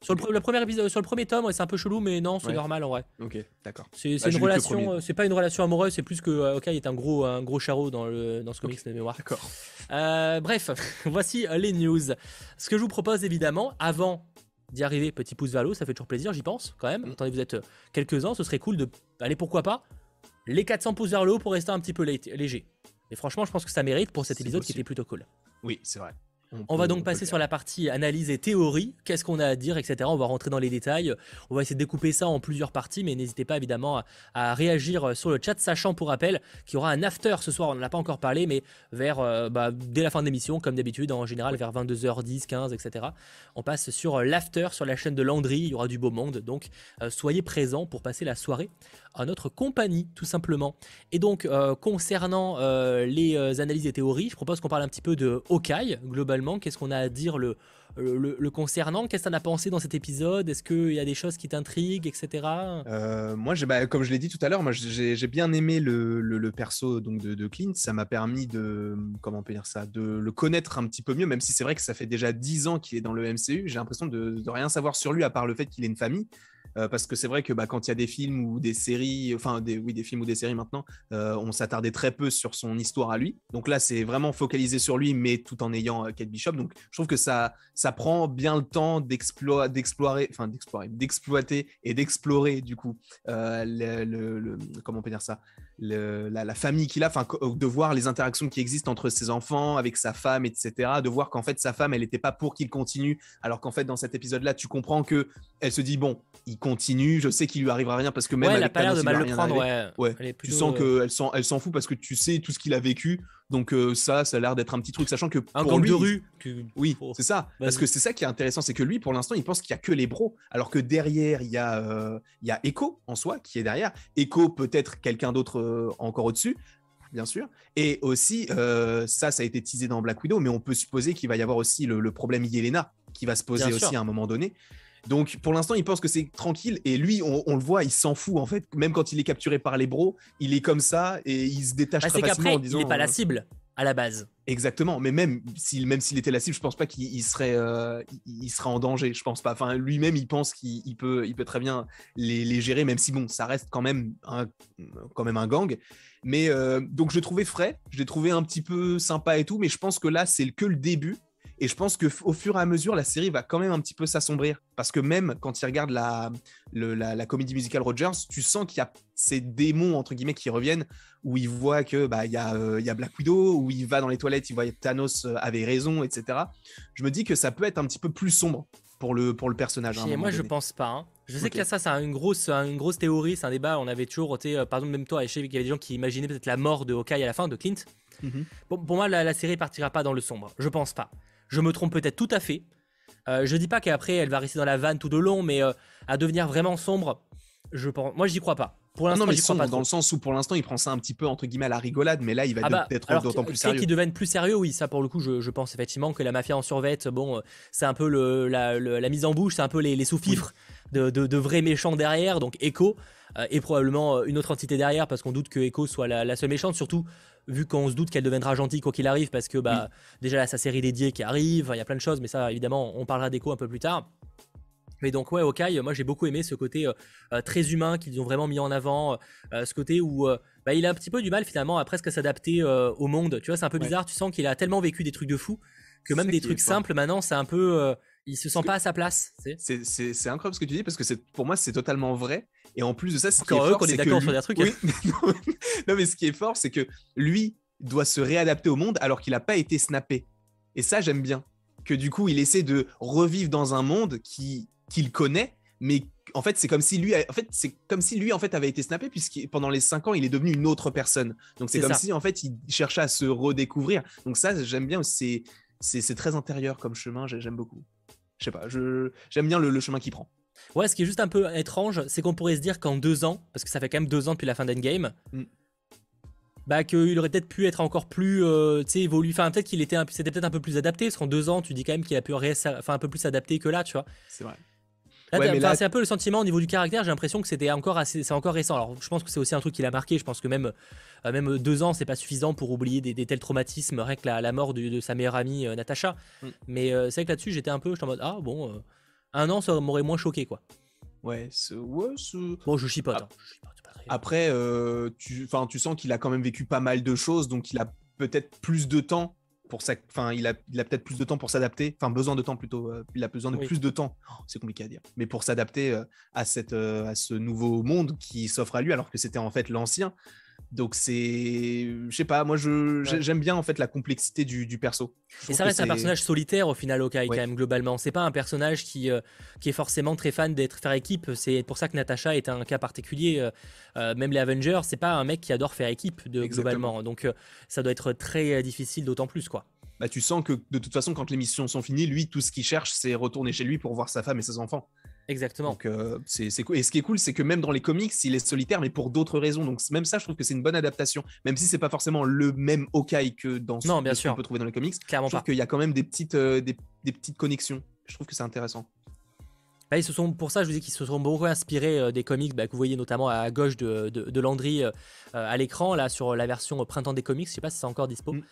Sur le, pre- le premier épisode, sur le premier tome, ouais, c'est un peu chelou, mais non, c'est Ouais. normal en vrai. Ok, d'accord. C'est Bah, une relation, euh, c'est pas une relation amoureuse, c'est plus que euh, Hawkeye est un gros, un gros charreau dans, le, dans ce comics de mémoire. D'accord. Euh, bref, [LAUGHS] voici euh, les news. Ce que je vous propose évidemment, avant d'y arriver, petit pouce vers le haut, ça fait toujours plaisir, j'y pense quand même. Mm. Attendez, vous êtes quelques-uns, ce serait cool de. Allez, pourquoi pas Les 400 pouces vers le haut pour rester un petit peu lé- léger. Et franchement, je pense que ça mérite pour cet épisode qui était plutôt cool. Oui, c'est vrai. On peut- va donc passer sur la partie analyse et théorie. Qu'est-ce qu'on a à dire, etc. On va rentrer dans les détails. On va essayer de découper ça en plusieurs parties, mais n'hésitez pas évidemment à, à réagir sur le chat, sachant pour rappel qu'il y aura un after ce soir. On n'en a pas encore parlé, mais vers euh, bah, dès la fin de l'émission, comme d'habitude, en général vers 22h10, 15, etc. On passe sur l'after sur la chaîne de Landry. Il y aura du beau monde, donc euh, soyez présents pour passer la soirée à notre compagnie, tout simplement. Et donc, euh, concernant euh, les euh, analyses et théories, je propose qu'on parle un petit peu de Hawkeye, globalement. Qu'est-ce qu'on a à dire le, concernant? Qu'est-ce que t'en as pensé dans cet épisode? Est-ce qu'il y a des choses qui t'intriguent, etc. Euh, moi, bah, comme je l'ai dit tout à l'heure, moi j'ai bien aimé le, perso donc de, Clint. Ça m'a permis de comment on dire ça, de le connaître un petit peu mieux, même si c'est vrai que ça fait déjà 10 ans qu'il est dans le MCU. J'ai l'impression de, de rien savoir sur lui à part le fait qu'il ait une famille. Euh, parce que c'est vrai que bah, quand il y a des films ou des séries, enfin des, oui des films ou des séries maintenant, euh, on s'attardait très peu sur son histoire à lui. Donc là, c'est vraiment focalisé sur lui, mais tout en ayant euh, Kate Bishop. Donc je trouve que ça, ça prend bien le temps d'explo- d'explorer, enfin d'exploiter et d'explorer du coup le- comment on peut dire ça, le- la, la famille qu'il a, enfin co- de voir les interactions qui existent entre ses enfants, avec sa femme, etc. De voir qu'en fait sa femme, elle n'était pas pour qu'il continue, alors qu'en fait dans cet épisode-là, tu comprends que elle se dit bon, il continue, je sais qu'il lui arrivera rien parce que même ouais, elle a pas l'air de mal le prendre, ouais. Tu sens euh, qu'elle s'en, elle s'en fout parce que tu sais tout ce qu'il a vécu. Donc euh, ça, ça a l'air d'être un petit truc, sachant que Un pour gang lui, de rue. oui, Oh. c'est ça. Parce que c'est ça qui est intéressant, c'est que lui, pour l'instant, il pense qu'il y a que les bros, alors que derrière, il y a, euh, il y a Echo en soi qui est derrière. Echo peut-être quelqu'un d'autre euh, encore au-dessus. bien sûr. Et aussi, ça, ça a été teasé dans Black Widow, mais on peut supposer qu'il va y avoir aussi le, problème Yelena qui va se poser aussi à un moment donné. Donc pour l'instant, il pense que c'est tranquille et lui, on, le voit, il s'en fout en fait. Même quand il est capturé par les bros, il est comme ça et il se détache bah, très facilement en disant. Il n'est pas la euh, cible à la base. Exactement, mais même s'il même s'il était la cible, je pense pas qu'il serait euh, il serait en danger. Je pense pas. Enfin, lui-même, il pense qu'il peut il peut très bien les, gérer, même si bon, ça reste quand même un quand même un gang. Mais euh, donc je l'ai trouvé frais, je l'ai trouvé un petit peu sympa et tout, mais je pense que là c'est que le début et je pense qu'au fur et à mesure, la série va quand même un petit peu s'assombrir. Parce que même quand il regarde la, la, comédie musicale Rogers, tu sens qu'il y a ces démons, entre guillemets, qui reviennent, où il voit que bah, il, y a, euh, il y a Black Widow, où il va dans les toilettes, il voit que Thanos euh, avait raison, etc. Je me dis que ça peut être un petit peu plus sombre pour le, pour le personnage. Et moi, je pense pas. Hein. Je sais que ça, c'est une grosse, une grosse théorie, c'est un débat. On avait toujours euh, par exemple, même toi, je sais qu'il y avait des gens qui imaginaient peut-être la mort de Hawkeye à la fin, de Clint. Mhm. pour moi, la, la, série partira pas dans le sombre. Je pense pas. Je me trompe peut-être tout à fait. Euh, je dis pas qu'après elle va rester dans la vanne tout au long, mais euh, à devenir vraiment sombre, je pense. Moi, j'y crois pas. Pour l'instant, non, mais sombre pas dans le sens où pour l'instant il prend ça un petit peu entre guillemets à la rigolade, mais là il va ah bah, être d'autant plus sérieux. Qu'il devienne plus sérieux, oui, ça pour le coup, je, pense effectivement que la mafia en survette, bon, euh, c'est un peu le, la, mise en bouche, c'est un peu les, sous-fifres de, vrais méchants derrière, donc Echo, et probablement une autre entité derrière parce qu'on doute que Echo soit la, la seule méchante, surtout vu qu'on se doute qu'elle deviendra gentille quoi qu'il arrive, parce que bah, déjà, là, sa série dédiée qui arrive, il y a plein de choses, mais ça, évidemment, on parlera d'Echo un peu plus tard. Mais donc ouais, Hawkeye, moi j'ai beaucoup aimé ce côté euh, euh, très humain qu'ils ont vraiment mis en avant, euh, ce côté où bah, il a un petit peu du mal finalement à presque s'adapter au monde. Tu vois, c'est un peu bizarre, tu sens qu'il a tellement vécu des trucs de fou que même des trucs simples maintenant, c'est un peu il se sent pas à sa place. C'est incroyable ce que tu dis parce que pour moi c'est totalement vrai. Et en plus de ça, ce qui est fort, c'est d'accord sur des trucs. [LAUGHS] non, mais ce qui est fort, c'est que lui doit se réadapter au monde alors qu'il n'a pas été snappé. Et ça, j'aime bien. Que du coup, il essaie de revivre dans un monde qui qu'il connaît, mais en fait, c'est comme si lui, en fait, c'est comme si lui, en fait, avait été snappé puisque pendant les cinq ans, il est devenu une autre personne. Donc c'est comme si, en fait, il cherchait à se redécouvrir. Donc ça, j'aime bien. C'est c'est très intérieur comme chemin. J'aime beaucoup je sais pas, j'aime bien le, chemin qu'il prend. Ouais, ce qui est juste un peu étrange, c'est qu'on pourrait se dire qu'en deux ans, parce que ça fait quand même deux ans depuis la fin d'Endgame, mm. bah qu'il aurait peut-être pu être encore plus, euh, tu sais, évolué. Enfin, peut-être qu'il était, c'était peut-être un peu plus adapté, parce qu'en deux ans, tu dis quand même qu'il a pu, enfin, un peu plus adapté que là, tu vois. C'est vrai c'est un peu le sentiment au niveau du caractère. J'ai l'impression que c'était encore assez, c'est encore récent. Alors, je pense que c'est aussi un truc qui l'a marqué. Je pense que même, euh, même deux ans, c'est pas suffisant pour oublier des, tels traumatismes, rien que la, mort de, sa meilleure amie euh, Natacha. Mm. Mais euh, c'est vrai que là-dessus, j'étais un peu, j'étais en mode, ah bon, un an, ça m'aurait moins choqué, quoi. Ouais, ouais bon, je chipote. Hein. Après, tu, tu sens qu'il a quand même vécu pas mal de choses, donc il a peut-être plus de temps pour ça, enfin, il a, il a peut-être plus de temps pour s'adapter, enfin besoin de temps plutôt. Euh, il a besoin de plus de temps. Oh, c'est compliqué à dire, mais pour s'adapter euh, à cette, euh, à ce nouveau monde qui s'offre à lui, alors que c'était en fait l'ancien. Donc c'est, je sais pas, moi je j'aime bien en fait la complexité du, du perso. Et ça reste un personnage solitaire au final, Okai quand même globalement. C'est pas un personnage qui qui est forcément très fan d'être faire équipe. C'est pour ça que Natasha est un cas particulier. même les Avengers, c'est pas un mec qui adore faire équipe de, globalement. Donc ça doit être très difficile d'autant plus quoi. Bah, tu sens que de toute façon, quand les missions sont finies, lui, tout ce qu'il cherche, c'est retourner chez lui pour voir sa femme et ses enfants. Exactement. Donc, euh, c'est cool. Et ce qui est cool, c'est que même dans les comics, il est solitaire, mais pour d'autres raisons. Donc, même ça, je trouve que c'est une bonne adaptation. Même si c'est pas forcément le même Hawkeye que dans ce qu'on peut trouver dans les comics. Clairement je trouve qu'il y a quand même des petites, euh, des, petites connexions. Je trouve que c'est intéressant. Bah, ils se sont, pour ça, je vous dis qu'ils se sont beaucoup inspirés euh, des comics bah, que vous voyez notamment à gauche de, de, Landry à l'écran, là, sur la version Printemps des comics. Je sais pas si c'est encore dispo. Mm.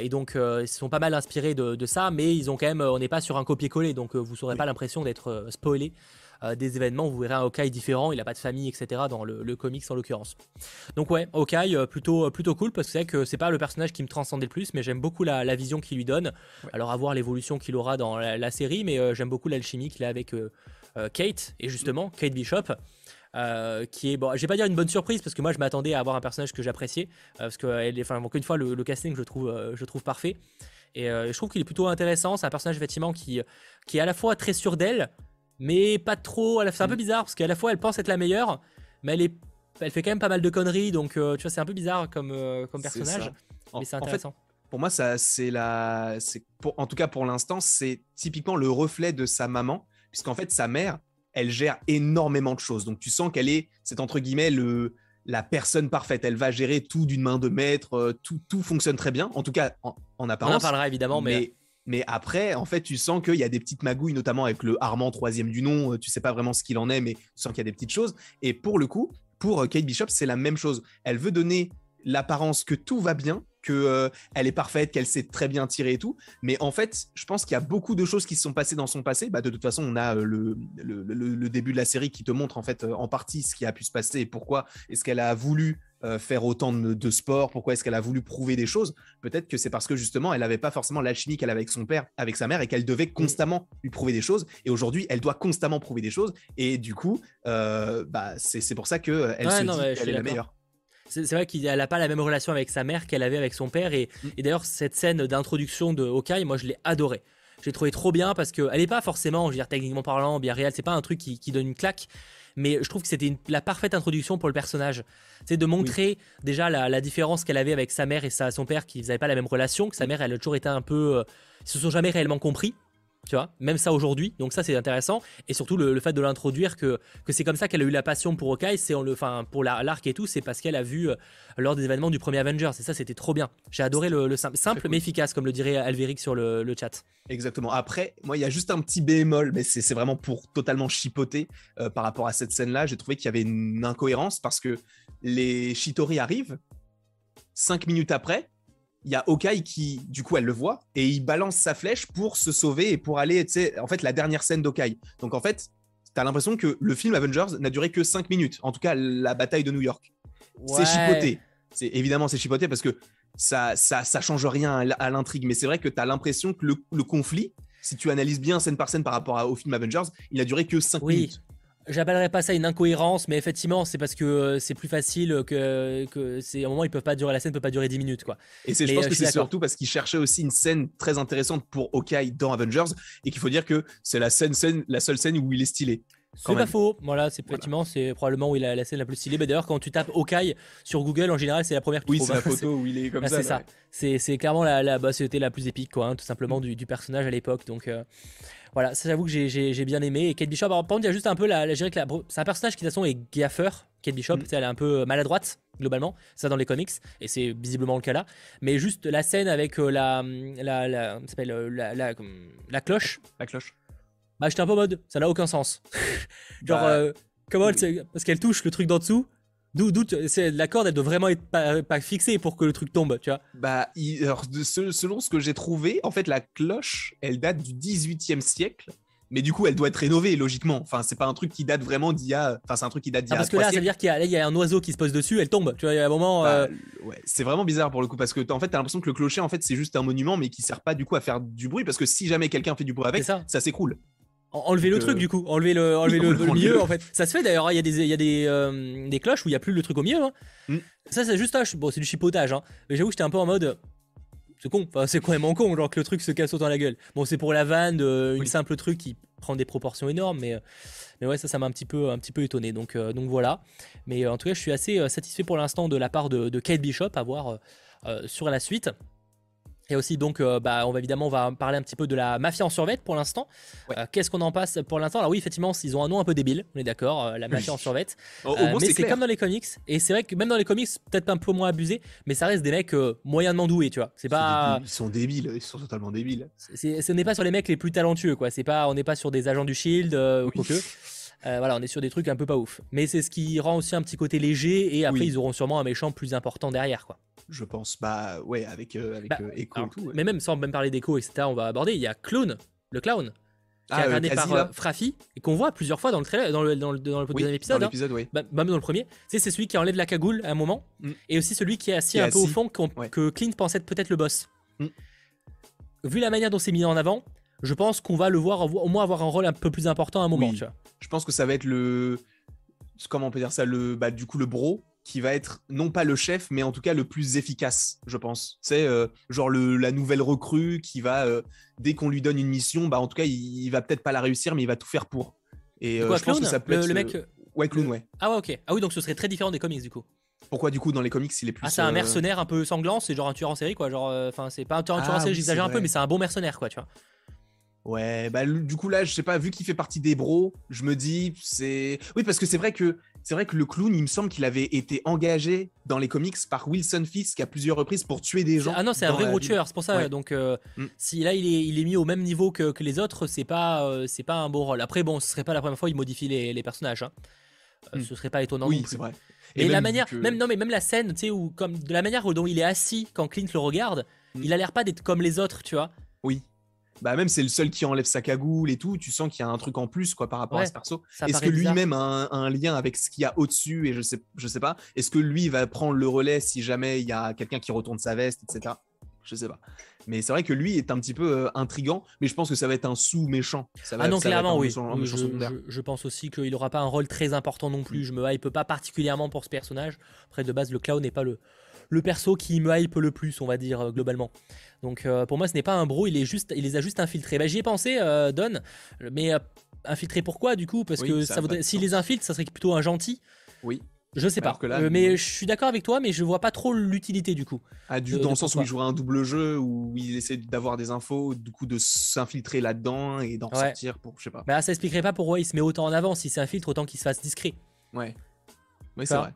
et donc, ils se sont pas mal inspirés de, ça, mais ils ont quand même, on n'est pas sur un copier-coller, donc vous n'aurez pas l'impression d'être spoilé. Euh, des événements, vous verrez un Hawkeye différent, il n'a pas de famille, etc. dans le, comics en l'occurrence. Donc ouais, Hawkeye, euh, plutôt, euh, plutôt cool parce que c'est que c'est pas le personnage qui me transcendait le plus, mais j'aime beaucoup la, vision qu'il lui donne. Alors à voir l'évolution qu'il aura dans la, série, mais j'aime beaucoup l'alchimie qu'il a avec Kate, et justement, Kate Bishop. qui est bon, je vais pas dire une bonne surprise parce que moi je m'attendais à avoir un personnage que j'appréciais parce que elle est, enfin encore une fois le, casting je trouve je trouve parfait et je trouve qu'il est plutôt intéressant c'est un personnage effectivement qui qui est à la fois très sûr d'elle mais pas trop. C'est un peu mm. bizarre parce qu'à la fois elle pense être la meilleure, mais elle, est, elle fait quand même pas mal de conneries, donc euh, tu vois, c'est un peu bizarre comme, euh, comme personnage. Mais c'est intéressant. pour moi, ça, c'est la, c'est en tout cas pour l'instant, c'est typiquement le reflet de sa maman, puisqu'en fait sa mère, elle gère énormément de choses. Donc tu sens qu'elle est, c'est entre guillemets le la personne parfaite. Elle va gérer tout d'une main de maître, euh, tout, tout fonctionne très bien, en tout cas en, en On apparence. en parlera évidemment, mais, mais, mais après, en fait, tu sens qu'il y a des petites magouilles, notamment avec le Armand troisième du nom. euh, Tu sais pas vraiment ce qu'il en est, mais tu sens qu'il y a des petites choses. Et pour le coup, pour euh, Kate Bishop, c'est la même chose. Elle veut donner l'apparence que tout va bien, que euh, est parfaite, qu'elle sait très bien tirer et tout. Mais en fait, je pense qu'il y a beaucoup de choses qui se sont passées dans son passé. Bah, de toute façon, on a euh, le, début de la série qui te montre en fait en partie ce qui a pu se passer et pourquoi est-ce qu'elle a voulu euh, faire autant de, de sport, pourquoi est-ce qu'elle a voulu prouver des choses? Peut-être que c'est parce que justement, elle n'avait pas forcément l'alchimie qu'elle avait avec son père, avec sa mère, et qu'elle devait constamment lui prouver des choses. Et aujourd'hui, elle doit constamment prouver des choses. Et du coup, euh, bah, c'est c'est pour ça qu'elle elle Ouais, se non, dit ouais, qu'elle est la meilleure. c'est vrai qu'elle n'a pas la même relation avec sa mère qu'elle avait avec son père. Et, Mm. et d'ailleurs, cette scène d'introduction de Hawkeye, moi je l'ai adorée. J'ai trouvé trop bien parce qu'elle n'est pas forcément, je veux dire, techniquement parlant, bien réelle. C'est pas un truc qui, qui donne une claque. Mais je trouve que c'était la parfaite introduction pour le personnage. C'est de montrer déjà la, la différence qu'elle avait avec sa mère et sa, son père qui n'avaient pas la même relation. Que sa mère, elle a toujours été un peu. euh, ils se sont jamais réellement compris. Tu vois, même ça aujourd'hui. Donc ça, c'est intéressant. Et surtout le, le fait de l'introduire que, que c'est comme ça qu'elle a eu la passion pour Hawkeye, c'est en le, enfin pour la- l'arc et tout, c'est parce qu'elle a vu euh, lors des événements du premier Avengers. Et ça, c'était trop bien. J'ai adoré le, le simple, simple cool. mais efficace, comme le dirait Alveric sur le, le chat. Exactement. Après, moi, il y a juste un petit bémol, mais c'est c'est vraiment pour totalement chipoter euh, par rapport à cette scène-là. J'ai trouvé qu'il y avait une incohérence parce que les Shitori arrivent. Cinq minutes après, il y a Hawkeye qui, du coup, elle le voit et il balance sa flèche pour se sauver et pour aller, tu sais, en fait, la dernière scène d'Hawkeye. Donc, en fait, tu as l'impression que le film Avengers n'a duré que cinq minutes. En tout cas, la bataille de New York. C'est chipoté. C'est évidemment c'est chipoté parce que ça ça ça change rien à l'intrigue, mais c'est vrai que tu as l'impression que le, le conflit, si tu analyses bien scène par scène par rapport à- au film Avengers, il a duré que 5 Oui. minutes. J'appellerais pas ça une incohérence, mais effectivement, c'est parce que euh, c'est plus facile que, que c'est un moment ils peuvent pas durer la scène peut pas durer 10 minutes quoi. Et c'est je pense euh, que c'est surtout parce qu'il cherchait aussi une scène très intéressante pour Hawkeye dans Avengers et qu'il faut dire que c'est la scène, scène la seule scène où il est stylé. C'est pas faux. Voilà, c'est effectivement c'est probablement où il a la scène la plus stylée. Mais d'ailleurs quand tu tapes Hawkeye sur Google en général c'est la première tu Oui, c'est la [LAUGHS] hein. photo où il est comme Ah, ça. c'est ça. C'est clairement la, la bah, c'était la plus épique, quoi, hein, tout Mm. simplement du, du personnage à l'époque. Donc euh, voilà, ça j'avoue que j'ai- bien aimé. Et Kate Bishop, alors, par contre, il y a juste un peu la, la- je dirais que c'est un personnage qui de toute façon est gaffeur. Kate Bishop, Mm. elle est un peu maladroite globalement, ça dans les comics, et c'est visiblement le cas là. Mais juste la scène avec euh, la, la, euh, la, la, la cloche, La cloche. Bah j'étais un peu en mode, ça n'a aucun sens. [LAUGHS] Genre, Bah, euh, comment elle, oui. parce qu'elle touche le truc d'en dessous. D'où, d'où, c'est- la corde, elle doit vraiment être pas, pas fixée pour que le truc tombe, tu vois. Bah, il- alors, selon ce que j'ai trouvé, en fait, la cloche, elle date du 18e siècle. Mais du coup, elle doit être rénovée, logiquement. Enfin, c'est pas un truc qui date vraiment d'il y a. Enfin, c'est un truc qui date d'il y Ah, a. parce que là, ça veut dire qu'il y a, là, il y a un oiseau qui se pose dessus, elle tombe. Tu vois, il y a un moment. Bah, euh, ouais, c'est vraiment bizarre pour le coup parce que en fait t'as l'impression que le clocher en fait c'est juste un monument mais qui sert pas du coup à faire du bruit parce que si jamais quelqu'un fait du bruit avec ça. ça, s'écroule. En- enlever le truc, euh, du coup. Enlever le, enlever le, [LAUGHS] milieu, en fait. Ça se fait d'ailleurs. hein, Il y a des, il y a des, euh, des cloches où il n'y a plus le truc au milieu. hein. Mm. Ça, c'est juste. ah, Bon, c'est du chipotage. Hein. Mais j'avoue, j'étais un peu en mode. C'est con. Enfin, c'est quand même en con, genre que le truc se casse autant la gueule. Bon, c'est pour la vanne, euh, une simple truc qui prend des proportions énormes, mais, euh, mais ouais, ça, ça m'a un petit peu, un petit peu étonné. Donc, donc voilà. Mais en tout cas, je suis assez satisfait pour l'instant de la part de, de Kate Bishop à voir sur la suite. Et aussi donc, euh, bah, on va évidemment on va parler un petit peu de la mafia en survette pour l'instant. Ouais. Euh, Qu'est-ce qu'on en passe pour l'instant? Alors oui, effectivement, ils ont un nom un peu débile, on est d'accord, euh, la mafia en survette. Moins mais c'est comme dans les comics. Et c'est vrai que même dans les comics, peut-être un peu moins abusé, mais ça reste des mecs moyennement doués, tu vois. C'est Ils sont pas, débiles, Ils sont débiles, ils sont totalement débiles. c'est- ce n'est pas sur les mecs les plus talentueux, quoi. C'est pas, on n'est pas sur des agents du Shield, ou Oui. quoique. Euh, voilà, on est sur des trucs un peu pas ouf. Mais c'est ce qui rend aussi un petit côté léger. Et après, Oui. ils auront sûrement un méchant plus important derrière, quoi. Je pense bah ouais avec euh, avec Bah, euh, Echo Alors, et tout. ouais. Mais même sans même parler d'écho, etc., on va aborder. Il y a Clown, le clown, qui Ah, est euh, incarné par là euh, Frafi, et qu'on voit plusieurs fois dans le trailer, dans le, dans le, dans le Oui, deuxième épisode. dans hein. l'épisode ouais. Bah, même dans le premier. Sais, c'est celui qui enlève la cagoule à un moment, Mm. et aussi celui qui est assis Qui est un peu au fond, qu'on- Ouais. que Clint pensait être peut-être le boss. Mm. Vu la manière dont c'est mis en avant, je pense qu'on va le voir au au moins avoir un rôle un peu plus important à un moment. Oui. Tu vois. Je pense que ça va être le comment on peut dire ça le bah du coup le bro qui va être non pas le chef mais en tout cas le plus efficace je pense c'est euh, genre le, la nouvelle recrue qui va euh, dès qu'on lui donne une mission bah en tout cas il, il va peut-être pas la réussir mais il va tout faire pour et euh, Quoi, je pense Clown que ça peut le, être le euh, mec. ouais clown ouais Ah ouais, ok. Ah oui, donc ce serait très différent des comics du coup. pourquoi du coup dans les comics il est plus ah, c'est un mercenaire un peu sanglant, c'est genre un tueur en série quoi. Genre, enfin, c'est pas un tueur, tueur Ah en série, oui, j'exagère un peu, mais c'est un bon mercenaire quoi, tu vois. Ouais, bah du coup là, je sais pas, vu qu'il fait partie des bros, je me dis c'est oui parce que c'est vrai que c'est vrai que le clown, il me semble qu'il avait été engagé dans les comics par Wilson Fisk à plusieurs reprises pour tuer des gens. Ah non, c'est un vrai gros tueur, c'est pour ça. Donc euh, mm. si là il est, il est mis au même niveau que, que les autres, c'est pas euh, c'est pas un bon rôle. Après bon, ce serait pas la première fois il modifie les, les personnages. Hein. Euh, mm. Ce serait pas étonnant. Oui, c'est vrai. Et, la manière, même non mais même la scène, tu sais, où comme de la manière dont il est assis quand Clint le regarde, mm. il a l'air pas d'être comme les autres, tu vois. Oui bah même c'est le seul qui enlève sa cagoule et tout, tu sens qu'il y a un truc en plus quoi par rapport à ce perso. Est-ce que lui-même a un, lien avec ce qu'il y a au-dessus et je sais je sais pas. Est-ce que lui va prendre le relais si jamais il y a quelqu'un qui retourne sa veste, etc. Je sais pas. Mais c'est vrai que lui est un petit peu euh, intrigant, mais je pense que ça va être un sous méchant. ah non clairement oui. je, pense aussi qu'il aura pas un rôle très important non plus. Je me hype pas particulièrement pour ce personnage. Après de base le clown n'est pas le le perso qui me hype le plus, on va dire, euh, globalement. Donc euh, pour moi, ce n'est pas un bro, il, est juste, il les a juste infiltrés. Bah, J'y ai pensé, euh, Don, mais infiltrés pourquoi du coup? Parce que ça s'il les infiltre, ça serait plutôt un gentil. Oui. Je sais pas. mais je suis d'accord avec toi, mais je vois pas trop l'utilité du coup. Ah, du, dans le sens où il jouerait un double jeu, où il essaie d'avoir des infos, du coup de s'infiltrer là-dedans et d'en sortir pour, je sais pas. Bah ça expliquerait pas pourquoi il se met autant en avant. Si c'est un filtre, autant qu'il se fasse discret. Ouais. Oui, c'est vrai.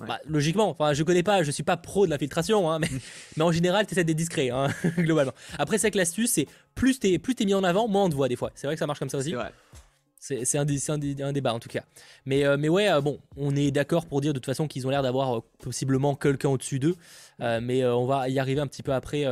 Bah, logiquement, enfin, je connais pas, je suis pas pro de l'infiltration, hein, mais, [LAUGHS] mais, en général, tu essaies d'être discret, hein, [LAUGHS] globalement. Après, c'est que l'astuce, c'est plus t'es plus es mis en avant, moins on te voit des fois. C'est vrai que ça marche comme ça aussi. C'est un, un, un, débat en tout cas. Mais, euh, mais ouais, euh, bon, on est d'accord pour dire de toute façon qu'ils ont l'air d'avoir euh, possiblement quelqu'un au-dessus d'eux. mais on va y arriver un petit peu après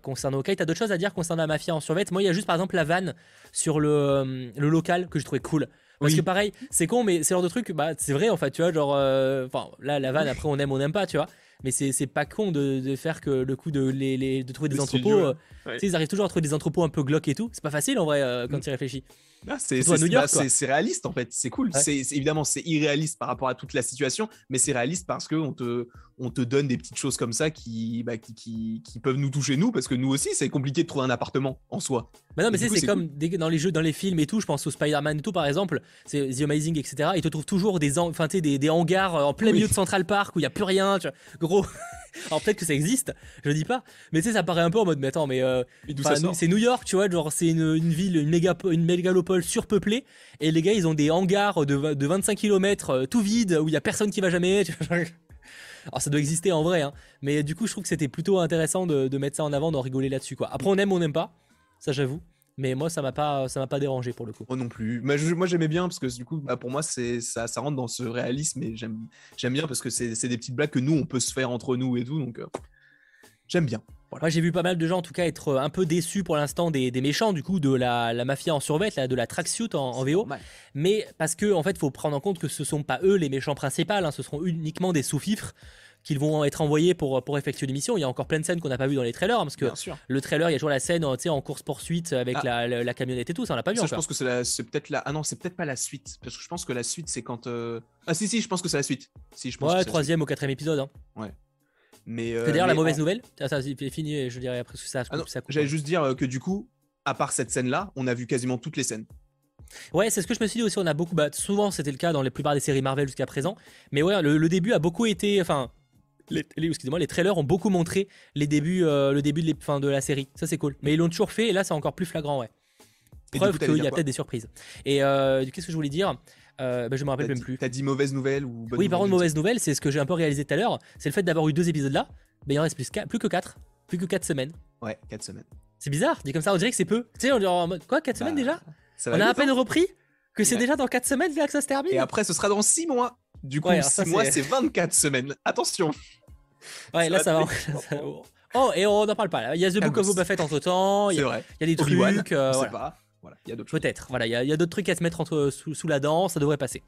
concernant OK. T'as d'autres choses à dire concernant la mafia en survêt? Moi, il y a juste par exemple la vanne sur le, le local que je trouvais cool. Parce que pareil, c'est con, mais c'est genre de truc, bah, c'est vrai en fait, tu vois, genre, euh, enfin, là, la vanne, après, on aime, on n'aime pas, tu vois. Mais c'est pas con de, de, faire que le coup de, les, de trouver des entrepôts. Euh, tu sais, ils arrivent toujours à trouver des entrepôts un peu glauques et tout. C'est pas facile en vrai euh, quand mm. tu y réfléchis. Ah, bah, c'est réaliste en fait, c'est cool. C'est évidemment c'est irréaliste par rapport à toute la situation, mais c'est réaliste parce que on te on te donne des petites choses comme ça qui, bah, qui, qui, peuvent nous toucher nous parce que nous aussi c'est compliqué de trouver un appartement en soi. Bah non mais c'est comme dans les jeux, dans les films et tout, je pense au Spider-Man et tout par exemple, c'est The Amazing etc. Ils te trouvent toujours des, enfin, des, des hangars en plein milieu de Central Park où il y a plus rien, tu vois. gros. [LAUGHS] Alors peut-être que ça existe, je dis pas, mais tu sais, ça paraît un peu en mode, mais attends, mais euh, c'est New York, tu vois, genre c'est une, une, ville, une, méga, une mégalopole surpeuplée, et les gars, ils ont des hangars de, de 25 km euh, tout vides, où il y a personne qui va jamais. Alors ça doit exister en vrai, hein, mais du coup, je trouve que c'était plutôt intéressant de, mettre ça en avant, d'en rigoler là-dessus, quoi. Après, on aime, on n'aime pas, ça j'avoue. Mais moi, ça m'a pas, ça m'a pas dérangé pour le coup. Moi non plus. moi, j'aimais bien parce que du coup, bah, pour moi, c'est ça, rentre dans ce réalisme et j'aime, bien parce que c'est, des petites blagues que nous, on peut se faire entre nous et tout, donc euh, j'aime bien. Moi, j'ai vu pas mal de gens, en tout cas, être euh, un peu déçus pour l'instant des, des, méchants, du coup, de la, la mafia en survêt, là, de la tracksuit en, en VO. Mais parce que, en fait, faut prendre en compte que ce sont pas eux les méchants principaux, hein, ce seront uniquement des sous-fifres qu'ils vont être envoyés pour, pour effectuer l'émission. Il y a encore plein de scènes qu'on n'a pas vu dans les trailers, hein, parce que le trailer, il y a toujours la scène en course-poursuite avec ah. la, la, camionnette et tout, ça on l'a pas vu ça, encore. Je pense que c'est peut-être la. Ah non, c'est peut-être pas la suite, parce que je pense que la suite, c'est quand. Euh, ah si, si, je pense que c'est la suite. Si, je pense ouais, troisième ou quatrième épisode. Hein. Ouais. Mais. Euh, d'ailleurs la mauvaise nouvelle. Ah, ça, c'est fini, je dirais après ça. Ah J'allais juste dire euh, que du coup, à part cette scène-là, on a vu quasiment toutes les scènes. Ouais, c'est ce que je me suis dit aussi. On a beaucoup. Bah, souvent, c'était le cas dans la plupart des séries Marvel jusqu'à présent. Mais ouais, le, le, début a beaucoup été. Enfin, les, excusez-moi, les trailers ont beaucoup montré les débuts, euh, le début de, les, fin, de la série. Ça, c'est cool. Mais ils l'ont toujours fait et là, c'est encore plus flagrant, ouais. Preuve qu'il y a peut-être des surprises. Et euh, qu'est-ce que je voulais dire? Euh, bah, Je me rappelle même plus. T'as dit mauvaise nouvelle ou bonne Oui, par contre, mauvaise nouvelle, c'est ce que j'ai un peu réalisé tout à l'heure. C'est le fait d'avoir eu deux épisodes là. mais il en reste plus, plus que quatre. Plus que quatre semaines. Ouais, quatre semaines. C'est bizarre, dit comme ça, on dirait que c'est peu. Tu sais, on dirait en mode quoi, 4 semaines bah, déjà On a à peine hein. repris que c'est déjà dans 4 semaines là que ça se termine. Et après, ce sera dans 6 mois. Du coup, 6 mois, c'est 24 semaines. Attention. Ouais, là, [LAUGHS] ça va. oh, et on n'en parle pas. Il y a The Book of Boba Fett entre temps. Il y, a, il y a des trucs. Euh, voilà. pas. Voilà, il y a d'autres Peut-être. Voilà, il y a, d'autres trucs à se mettre entre, sous, la dent. Ça devrait passer.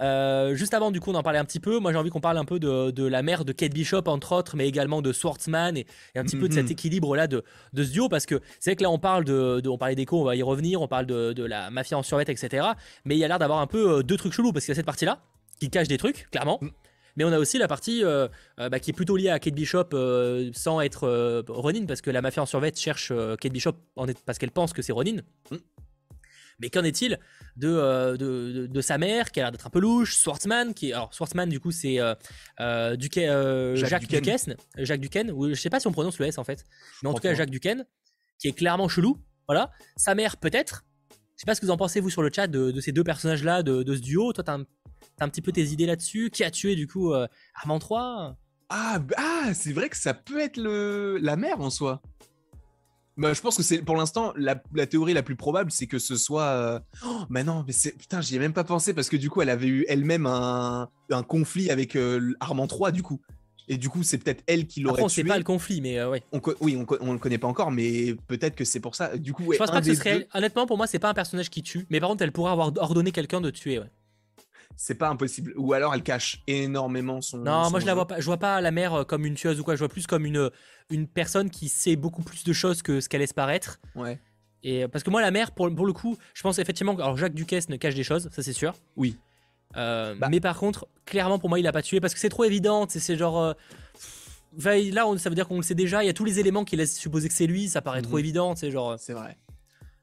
Euh, juste avant, du coup, on en parlait un petit peu. Moi, j'ai envie qu'on parle un peu de, de, la mère de Kate Bishop, entre autres, mais également de Swordsman et, un petit peu de cet mhm. équilibre-là de, de ce duo. Parce que c'est vrai que là, on parle de, de on parlait d'écho, on va y revenir, on parle de, de la mafia en survêt, etc. Mais il y a l'air d'avoir un peu euh, deux trucs chelous parce qu'il y a cette partie-là qui cache des trucs, clairement. Mm. Mais on a aussi la partie euh, euh, bah, qui est plutôt liée à Kate Bishop euh, sans être Ronin, parce que la mafia en survêt cherche Kate Bishop parce qu'elle pense que c'est Ronin. Hmm. Mais qu'en est-il de, de, de, sa mère, qui a l'air d'être un peu louche, Swartzman, qui alors Swartzman du coup c'est Jacques, Duquesne, Jacques Duquesne, ou je sais pas si on prononce le S en fait, mais en tout cas Jacques Duquesne, qui est clairement chelou, Voilà. Sa mère, peut-être. Je sais pas ce que vous en pensez, vous, sur le chat, de, ces deux personnages-là, de, ce duo. Toi, t'as un, un, petit peu tes idées là-dessus. Qui a tué, du coup, euh, Armand 3 Ah, ah c'est vrai que ça peut être le... la mère en soi. Bah, je pense que c'est pour l'instant la, théorie la plus probable, c'est que ce soit. Euh, oh, mais non, mais c'est putain, j'y ai même pas pensé parce que du coup, elle avait eu elle-même un, un conflit avec euh, Armand 3 du coup. Et du coup, c'est peut-être elle qui l'aurait tué. on sait pas le conflit, mais euh, ouais. oui, on, on, le connaît pas encore, mais peut-être que c'est pour ça. Du coup, je pense pas que ce serait. Honnêtement, pour moi, c'est pas un personnage qui tue, mais par contre, elle pourrait avoir ordonné quelqu'un de tuer. Ouais c'est pas impossible. Ou alors elle cache énormément son. Non, moi je la vois pas. Je vois pas la mère euh, comme une tueuse ou quoi. Je vois plus comme une une personne qui sait beaucoup plus de choses que ce qu'elle laisse paraître. Ouais. Et euh, parce que moi la mère pour, pour le coup, je pense effectivement. Alors Jacques Duquesne ne cache des choses, ça c'est sûr. Oui. Euh, bah. Mais par contre, clairement pour moi il a pas tué parce que c'est trop évident. C'est genre. là, ça veut dire qu'on le sait déjà. Il y a tous les éléments qui laissent supposer que c'est lui. Ça paraît trop mhm. évident. C'est genre. C'est vrai.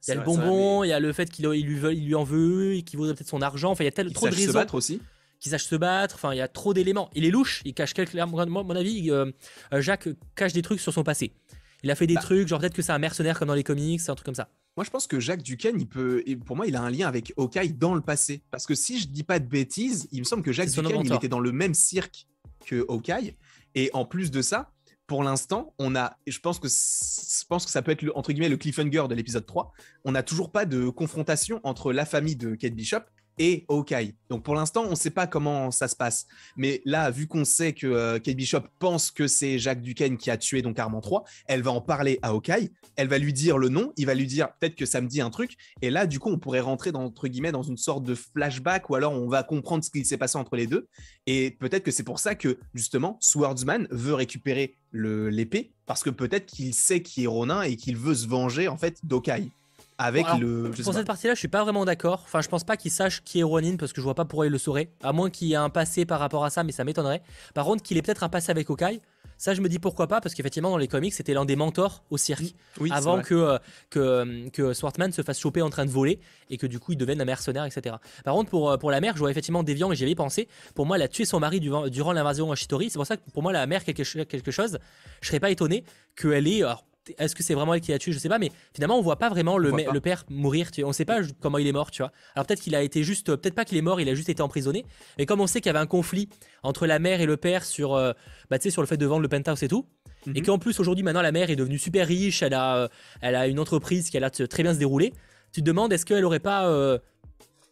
Il y a le bonbon, il y a le fait qu'il lui, il lui en veut, et qu'il vaudrait peut-être son argent. Enfin, il y a tel, trop de raisons. se battre aussi. Qu'il sache se battre. Enfin, il y a trop d'éléments. Il est louche. Il cache quelque. Moi, mon avis, euh, euh, Jacques cache des trucs sur son passé. Il a fait des bah. trucs, genre peut-être que c'est un mercenaire comme dans les comics, c'est un truc comme ça. Moi, je pense que Jacques Duquesne, il peut, pour moi, il a un lien avec Hawkeye dans le passé. Parce que si je dis pas de bêtises, il me semble que Jacques Duquesne, il était dans le même cirque que Hawkeye. Et en plus de ça, pour l'instant, on a, je pense que je pense que ça peut être le, entre guillemets le cliffhanger de l'épisode 3. On n'a toujours pas de confrontation entre la famille de Kate Bishop et Hawkeye. Donc pour l'instant, on ne sait pas comment ça se passe. Mais là, vu qu'on sait que euh, Kate Bishop pense que c'est Jacques Duquesne qui a tué donc Armand 3, elle va en parler à Hawkeye, elle va lui dire le nom, il va lui dire peut-être que ça me dit un truc, et là, du coup, on pourrait rentrer dans, entre guillemets dans une sorte de flashback, ou alors on va comprendre ce qui s'est passé entre les deux, et peut-être que c'est pour ça que justement, Swordsman veut récupérer l'épée, parce que peut-être qu'il sait qui est Ronin et qu'il veut se venger en fait d'Hawkeye avec le. pour cette partie-là, je suis pas vraiment d'accord. Enfin, je pense pas qu'il sache qui est Ronin parce que je vois pas pourquoi il le saurait. À moins qu'il y ait un passé par rapport à ça, mais ça m'étonnerait. Par contre, qu'il ait peut-être un passé avec Hawkeye. Ça, je me dis pourquoi pas, parce qu'effectivement, dans les comics, c'était l'un des mentors au cirque. avant que, euh, que, euh, que Swartman se fasse choper en train de voler et que du coup, il devienne un mercenaire, etc. Par contre, pour, euh, pour la mère, je vois effectivement Déviant et j'y avais pensé. Pour moi, elle a tué son mari durant, durant l'invasion à Shitori. C'est pour ça que pour moi, la mère, quelque, quelque chose, je serais pas étonné qu'elle ait est-ce que c'est vraiment elle qui l'a tué Je sais pas, mais finalement, on voit pas vraiment le, le père mourir. Tu on sait pas comment il est mort, tu vois. Alors peut-être qu'il a été juste, peut-être pas qu'il est mort, il a juste été emprisonné. Mais comme on sait qu'il y avait un conflit entre la mère et le père sur, euh, bah, sur le fait de vendre le penthouse et tout, et mhm. qu'en plus aujourd'hui, maintenant, la mère est devenue super riche, elle a, euh, elle a une entreprise qui a l'air très bien se dérouler. Tu te demandes, est-ce qu'elle aurait pas euh,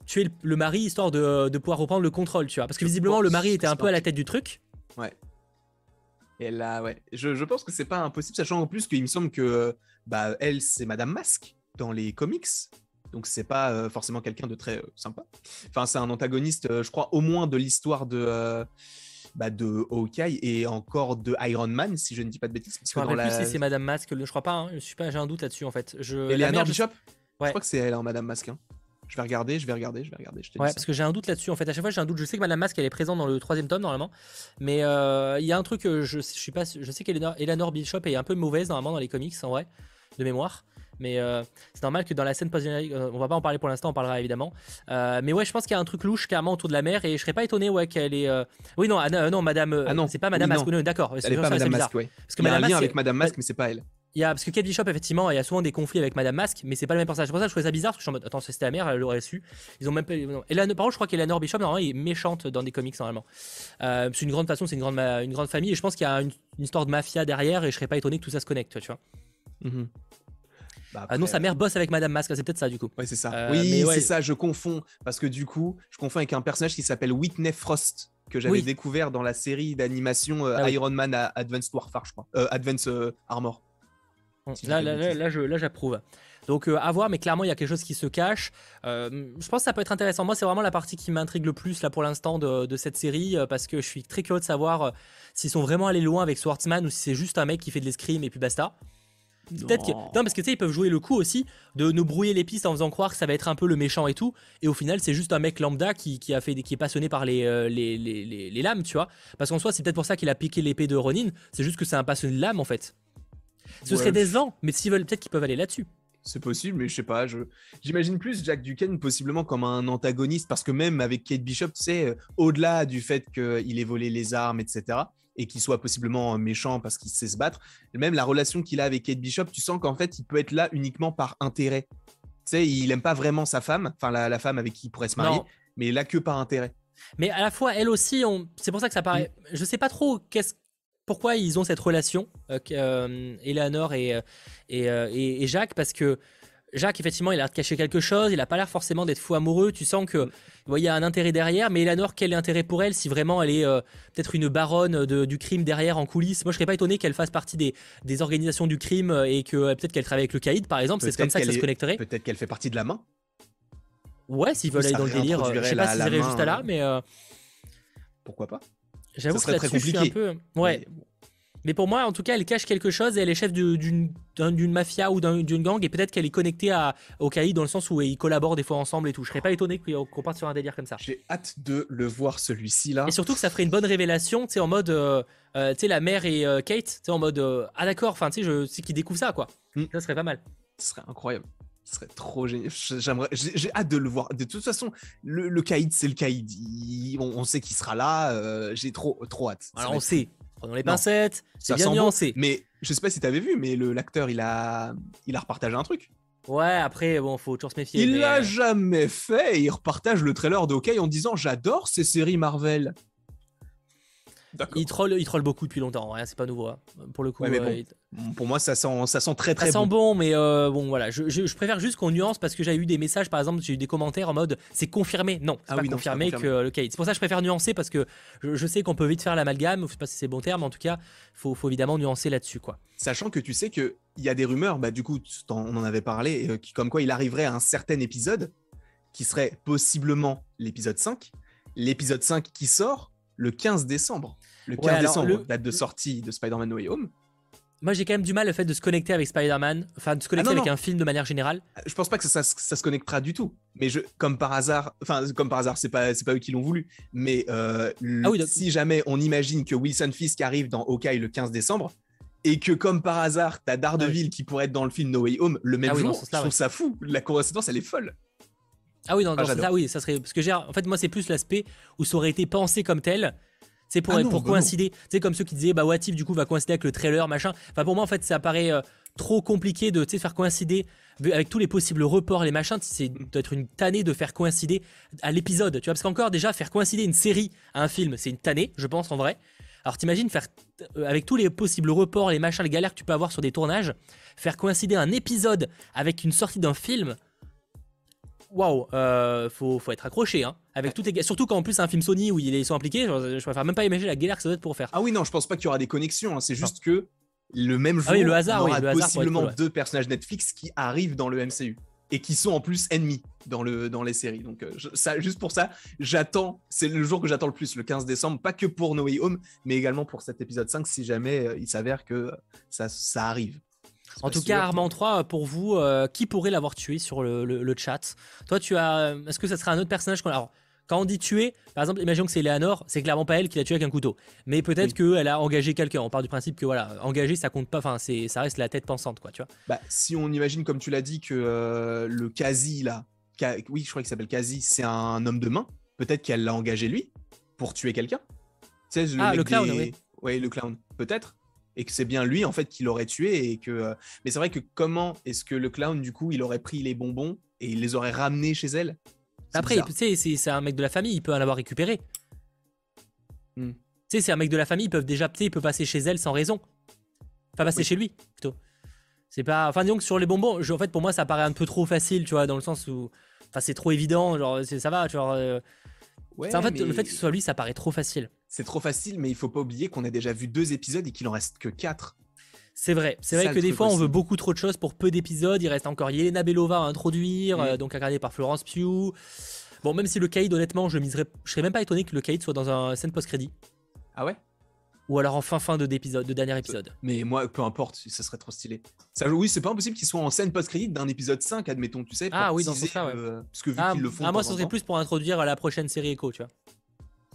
tué le, mari histoire de, de, pouvoir reprendre le contrôle, tu vois Parce que visiblement, le mari était un peu à la tête du truc. Ouais. Et là, ouais, je, je pense que c'est pas impossible, sachant en plus qu'il me semble que bah, elle, c'est Madame Masque dans les comics. Donc c'est pas euh, forcément quelqu'un de très euh, sympa. Enfin, c'est un antagoniste, euh, je crois, au moins de l'histoire de, bah, de Hawkeye et encore de Iron Man, si je ne dis pas de bêtises. Parce je ne plus si c'est Madame Masque, je crois pas. Hein, je suis pas, j'ai un doute là-dessus en fait. Je, Eleanor Bishop. Ouais. Je crois que c'est elle, hein, Madame Masque. Hein. Je vais regarder, je vais regarder, je vais regarder. Je ouais, parce que j'ai un doute là-dessus. En fait, à chaque fois, j'ai un doute. Je sais que Madame Masque, elle est présente dans le troisième tome normalement, mais euh, il y a un truc. Je, je suis pas. Je sais qu'Eleanor Bishop est un peu mauvaise normalement dans les comics en vrai, de mémoire. Mais euh, c'est normal que dans la scène post euh, on va pas en parler pour l'instant, on parlera évidemment. mais ouais, je pense qu'il y a un truc louche carrément autour de la mer et je serais pas étonné ouais qu'elle est. Oui non, non, Madame. Ah non, c'est pas Madame Masque. D'accord. Elle est pas Madame Masque. Parce que il y a un lien avec Madame Masque, mais c'est pas elle. Il y a, parce que Kate Bishop, effectivement, il y a souvent des conflits avec Madame Masque, mais c'est pas le même personnage. C'est pour ça que je trouvais ça bizarre, parce que je suis en mode, attends, c'était la mère, elle l'aurait su. Ils ont même pas. Et là, par contre, je crois qu'Eleanor Bishop, normalement, est méchante dans des comics, normalement. Euh, c'est une grande façon, c'est une grande, une grande famille, et je pense qu'il y a une, histoire de mafia derrière, et je serais pas étonné que tout ça se connecte, tu vois. Mm-hmm. Bah ah non, sa mère bosse avec Madame Masque, c'est peut-être ça du coup. Ouais, c'est ça. Euh, oui, c'est ça, je confonds. Parce que du coup, je confonds avec un personnage qui s'appelle Whitney Frost, que j'avais découvert dans la série d'animation euh, ah Iron Man Advanced Warfare, je crois. Advance Armor. Là, là, là, j'approuve. Donc euh, à voir, mais clairement il y a quelque chose qui se cache. Euh, je pense que ça peut être intéressant. Moi, c'est vraiment la partie qui m'intrigue le plus là pour l'instant de, cette série euh, parce que je suis très curieux de savoir s'ils sont vraiment allés loin avec Swordsman ou si c'est juste un mec qui fait de l'escrime et puis basta. Peut-être que non parce que tu sais ils peuvent jouer le coup aussi de nous brouiller les pistes en faisant croire que ça va être un peu le méchant et tout et au final c'est juste un mec lambda qui, a fait qui est passionné par les, les, les, les, lames tu vois parce qu'en soi c'est peut-être pour ça qu'il a piqué l'épée de Ronin c'est juste que c'est un passionné de lames en fait ce serait des ans, mais s'ils veulent, peut-être qu'ils peuvent aller là-dessus. C'est possible, mais je sais pas. Je... J'imagine plus Jack Duquesne possiblement comme un antagoniste, parce que même avec Kate Bishop, tu sais, euh, au-delà du fait qu'il ait volé les armes, etc., et qu'il soit possiblement méchant parce qu'il sait se battre, même la relation qu'il a avec Kate Bishop, tu sens qu'en fait, il peut être là uniquement par intérêt. Tu sais, il aime pas vraiment sa femme, enfin la, la femme avec qui il pourrait se marier, mais là que par intérêt. Mais à la fois, elle aussi, on... c'est pour ça que ça paraît. Mm. Je sais pas trop qu'est-ce pourquoi ils ont cette relation, euh, euh Eleanor et, euh, euh, et, et, Jacques, parce que Jacques, effectivement, il a l'air de cacher quelque chose, il n'a pas l'air forcément d'être fou amoureux, tu sens que il y a un intérêt derrière, mais Eleanor, quel est l'intérêt pour elle si vraiment elle est peut-être une baronne de, du crime derrière en coulisses? Moi, je serais pas étonné qu'elle fasse partie des, des, organisations du crime et que peut-être qu'elle travaille avec le caïd, par exemple, c'est comme ça que ça se connecterait. Peut-être qu'elle fait partie de la main Ouais, s'ils veulent aller dans le délire, je sais pas s'ils iraient juste à là, mais. Pourquoi pas? J'avoue que là-dessus, je suis un peu. Ouais. Mais pour moi, en tout cas, elle cache quelque chose et elle est chef d'une mafia ou d'une gang et peut-être qu'elle est connectée à, au CAI dans le sens où ils collaborent des fois ensemble et tout. Je serais pas étonné qu'on parte sur un délire comme ça. J'ai hâte de le voir celui-ci là. Et surtout que ça ferait une bonne révélation, tu sais, en mode, euh, euh, tu sais, la mère et euh, Kate, tu sais, en mode, ah d'accord, enfin, tu sais, je sais qu'ils découvrent ça, quoi. Hmm. Ça serait pas mal. Ce serait incroyable. Ce serait trop génial. J'aimerais, j'ai hâte de le voir. De toute façon, le, le Kaïd, c'est le Kaïd. on, sait qu'il sera là. j'ai trop, trop hâte. Alors on sait. Prenons les pincettes, c'est bien nuancé. mais je sais pas si t'avais vu, mais l'acteur, il a, il a repartagé un truc. Ouais, après, bon, faut toujours se méfier. Il l'a jamais fait il repartage le trailer de en disant J'adore ces séries Marvel. Il troll, il troll beaucoup depuis longtemps, c'est pas nouveau. Hein. Pour le coup, euh, pour moi, ça sent, ça sent très très ça sent bon, mais euh, bon, voilà. Je, préfère juste qu'on nuance parce que j'ai eu des messages, par exemple, j'ai eu des commentaires en mode c'est confirmé. Non, c'est ah pas confirmé, que le Kate. C'est pour ça que je préfère nuancer parce que je, sais qu'on peut vite faire l'amalgame. Je sais pas si c'est bon terme, mais en tout cas, faut, faut évidemment nuancer là-dessus, quoi. Sachant que tu sais qu'il y a des rumeurs, bah, du coup, on en avait parlé, euh, qui, comme quoi il arriverait à un certain épisode qui serait possiblement l'épisode 5. L'épisode 5 qui sort le 15 décembre. Le 15 décembre, date de sortie de Spider-Man No Way Home. Moi, j'ai quand même du mal le fait de se connecter avec Spider-Man, enfin de se connecter ah avec un film de manière générale. Je pense pas que ça, se connectera du tout. Mais je, comme par hasard, enfin comme par hasard, c'est pas c'est pas eux qui l'ont voulu. Mais euh, ah si jamais on imagine que Wilson Fisk arrive dans Hawkeye le 15 décembre et que comme par hasard, t'as Daredevil ah qui pourrait être dans le film No Way Home le même jour, je trouve ça fou. La coïncidence, elle est folle. Ah oui, non, ça, oui, ça serait parce que j'ai en fait moi c'est plus l'aspect où ça aurait été pensé comme tel c'est pour, ah pour bah coïncider. C'est comme ceux qui disaient, bah, What If, du coup, va coïncider avec le trailer, machin. Enfin, pour moi, en fait, ça paraît euh, trop compliqué de faire coïncider avec tous les possibles reports, les machins. C'est d'être une tannée de faire coïncider à l'épisode. Tu vois, parce qu'encore, déjà, faire coïncider une série à un film, c'est une tannée, je pense, en vrai. Alors, t'imagines faire, euh, avec tous les possibles reports, les machins, les galères que tu peux avoir sur des tournages, faire coïncider un épisode avec une sortie d'un film waouh, euh, faut, faut, être accroché. Hein, avec tout Surtout qu'en plus, c'est un film Sony où ils sont impliqués. Je, je préfère même pas imaginer la galère que ça doit être pour faire. Ah oui, non, je pense pas qu'il y aura des connexions. Hein, c'est juste que le même ah jour, le hasard, on aura possiblement deux personnages Netflix qui arrivent dans le MCU et qui sont en plus ennemis dans, le, dans les séries. Donc, euh, ça, juste pour ça, j'attends, c'est le jour que j'attends le plus, le 15 décembre, pas que pour No Way Home, mais également pour cet épisode 5, si jamais euh, il s'avère que ça, ça arrive. En tout cas, Armand 3, pour vous, euh, qui pourrait l'avoir tué sur le, chat? Toi, tu as. Est-ce que ça serait un autre personnage Alors, quand on dit tuer, par exemple, imaginons que c'est Léanor, c'est clairement pas elle qui l'a tué avec un couteau. Mais peut-être qu'elle a engagé quelqu'un. On part du principe que voilà, engager, ça compte pas. Enfin, c'est, ça reste la tête pensante, quoi, tu vois. Bah, si on imagine, comme tu l'as dit, que euh, le quasi là, oui, je crois qu'il s'appelle quasi, c'est un homme de main. Peut-être qu'elle l'a engagé lui pour tuer quelqu'un. Tu sais, le ah, le clown, oui. Oui, le clown. Peut-être et que c'est bien lui en fait qui l'aurait tué et que euh, mais c'est vrai que comment est-ce que le clown du coup il aurait pris les bonbons et il les aurait ramenés chez elle? Après tu sais c'est un mec de la famille il peut en avoir récupéré. Hmm. tu sais c'est un mec de la famille ils peuvent déjà il peut passer chez elle sans raison. Enfin passer chez lui plutôt. C'est pas enfin disons que sur les bonbons en fait pour moi ça paraît un peu trop facile tu vois dans le sens où enfin c'est trop évident genre ça va tu vois euh, en fait, le fait que ce soit lui, ça paraît trop facile. C'est trop facile, mais il faut pas oublier qu'on a déjà vu deux épisodes et qu'il en reste que quatre. C'est vrai, c'est vrai que des fois on veut beaucoup trop de choses pour peu d'épisodes. Il reste encore Yelena Belova à introduire, mm. euh, donc incarnée par Florence Pugh. Bon, même si le Kaïd, honnêtement, je miserais, je serais même pas étonné que le Kaïd soit dans un scène post-crédit. Ah ouais? Ou alors en fin fin de, d'épisode, de dernier épisode. Mais moi, peu importe, ça serait trop stylé. Ça, oui, c'est pas impossible qu'il soit en scène post-crédit d'un épisode 5, admettons, tu sais. ah oui, dans ce cas, ouais. parce que vu ah, qu'ils le font. Ah, moi, ce serait plus pour introduire la prochaine série Echo, tu vois.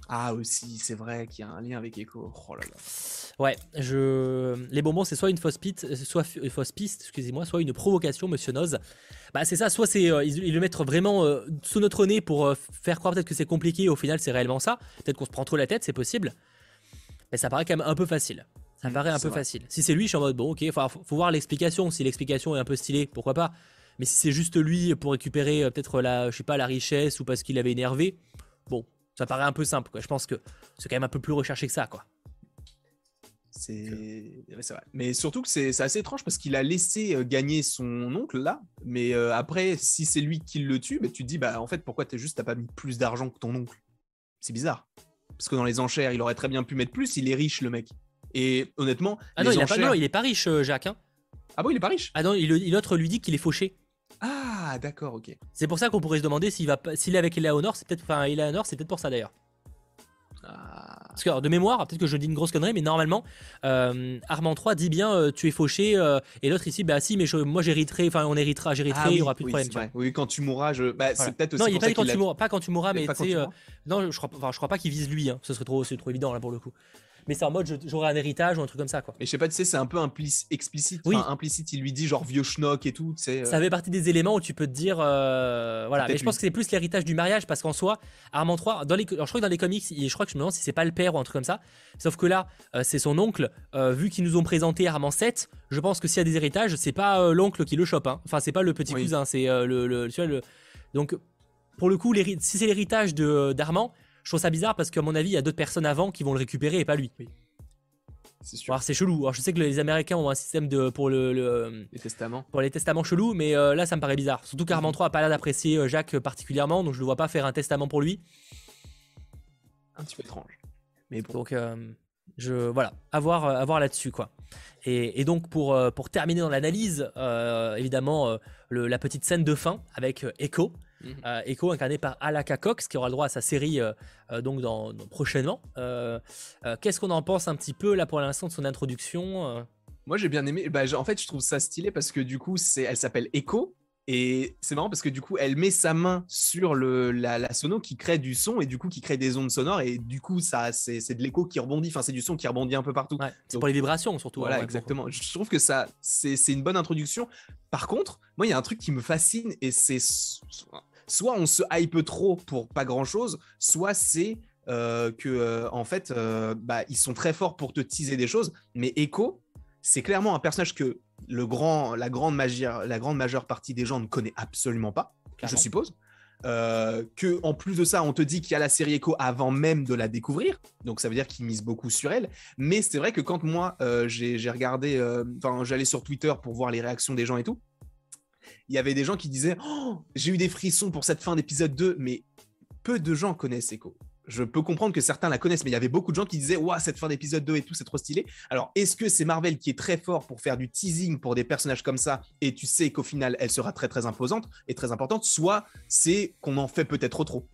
Ah aussi, c'est vrai qu'il y a un lien avec Echo. Oh là là. Ouais, je... les bonbons, c'est soit une fausse piste, soit une fausse piste, excusez-moi, soit une provocation, Monsieur Noz. Bah c'est ça, soit c'est euh, ils, le mettent vraiment euh, sous notre nez pour euh, faire croire peut-être que c'est compliqué, au final c'est réellement ça. Peut-être qu'on se prend trop la tête, c'est possible. Mais ça paraît quand même un peu facile. Ça me mm, paraît un peu facile. Si c'est lui, je suis en mode bon, ok, faut, faut voir l'explication. Si l'explication est un peu stylée, pourquoi pas. Mais si c'est juste lui pour récupérer peut-être la, je sais pas, la richesse ou parce qu'il avait énervé, bon, ça paraît un peu simple. Quoi. Je pense que c'est quand même un peu plus recherché que ça, quoi. C'est vrai. Mais surtout que c'est assez étrange parce qu'il a laissé euh, gagner son oncle là. Mais euh, après, si c'est lui qui le tue, mais tu te dis, bah en fait, pourquoi t'es juste, t'as pas mis plus d'argent que ton oncle? C'est bizarre. Parce que dans les enchères, il aurait très bien pu mettre plus. Il est riche, le mec. Et honnêtement. Ah non, il, pas, non il est pas riche, euh, Jacques. Hein. Ah bon, il est pas riche? Ah non, l'autre lui dit qu'il est fauché. Ah, d'accord, ok. C'est pour ça qu'on pourrait se demander s'il va s'il est avec Eleanor, c'est peut-être enfin Eleanor, c'est peut-être pour ça d'ailleurs. Ah. Parce que de mémoire, peut-être que je dis une grosse connerie, mais normalement, euh, Armand 3 dit bien euh, tu es fauché, euh, et l'autre ici, bah si, mais moi j'hériterai, enfin on héritera, j'hériterai, ah il n'y aura plus de problème. Oui, quand tu mourras, je... bah, c'est peut-être aussi. Non, il n'est pas, quand tu mourras, pas quand tu mourras, mais tu sais, non, je crois, je crois pas qu'il vise lui, hein. ce serait trop, trop évident là pour le coup mais c'est en mode j'aurai un héritage ou un truc comme ça quoi. Et je sais pas, tu sais, c'est un peu explicite. Oui. implicite, il lui dit genre vieux schnock et tout. Euh. Ça fait partie des éléments où tu peux te dire. Euh, voilà, mais je pense que c'est plus l'héritage du mariage parce qu'en soi, Armand 3, dans les, je crois que dans les comics, je crois que je me demande si c'est pas le père ou un truc comme ça. Sauf que là, euh, c'est son oncle. vu qu'ils nous ont présenté Armand 7, je pense que s'il y a des héritages, c'est pas l'oncle qui le chope. Hein. Enfin, c'est pas le petit cousin, c'est le, le, le, Donc, pour le coup, si c'est l'héritage d'Armand, je trouve ça bizarre parce qu'à mon avis, il y a d'autres personnes avant qui vont le récupérer et pas lui. Oui. C'est sûr. c'est chelou. Alors, je sais que les Américains ont un système de pour le, les testaments. Pour les testaments chelous, mais euh, là, ça me paraît bizarre. Surtout qu'Armand 3 a pas l'air d'apprécier euh, Jacques particulièrement, donc je ne vois pas faire un testament pour lui. Un petit peu étrange. Mais Donc, euh, je voilà, avoir avoir là-dessus quoi. Et, donc pour pour terminer dans l'analyse, évidemment, la petite scène de fin avec Echo Mhm. Euh, Echo incarné par Alaka Cox qui aura le droit à sa série euh, euh, donc dans, prochainement. Qu'est-ce qu'on en pense un petit peu là pour l'instant de son introduction Moi j'ai bien aimé. Bah, en fait je trouve ça stylé parce que du coup c'est, elle s'appelle Echo et c'est marrant parce que du coup, elle met sa main sur le, la, sono qui crée du son et du coup qui crée des ondes sonores et du coup ça c'est de l'écho qui rebondit. Enfin, c'est du son qui rebondit un peu partout. c'est pour les vibrations surtout. Voilà, exactement. Je trouve que ça c'est une bonne introduction. Par contre, moi il y a un truc qui me fascine et c'est soit on se hype trop pour pas grand chose, soit c'est euh, que euh, en fait euh, bah, ils sont très forts pour te teaser des choses. Mais Echo, c'est clairement un personnage que le grand, la, grande majeure, la grande majeure partie des gens ne connaît absolument pas, je suppose. Euh, que en plus de ça, on te dit qu'il y a la série Echo avant même de la découvrir, donc ça veut dire qu'ils misent beaucoup sur elle. Mais c'est vrai que quand moi j'ai regardé, enfin j'allais sur Twitter pour voir les réactions des gens et tout, il y avait des gens qui disaient oh, j'ai eu des frissons pour cette fin d'épisode 2, mais peu de gens connaissent Echo je peux comprendre que certains la connaissent, mais il y avait beaucoup de gens qui disaient Waouh, cette fin d'épisode 2 et tout, c'est trop stylé. Alors, est-ce que c'est Marvel qui est très fort pour faire du teasing pour des personnages comme ça et tu sais qu'au final, elle sera très très imposante et très importante, soit c'est qu'on en fait peut-être trop?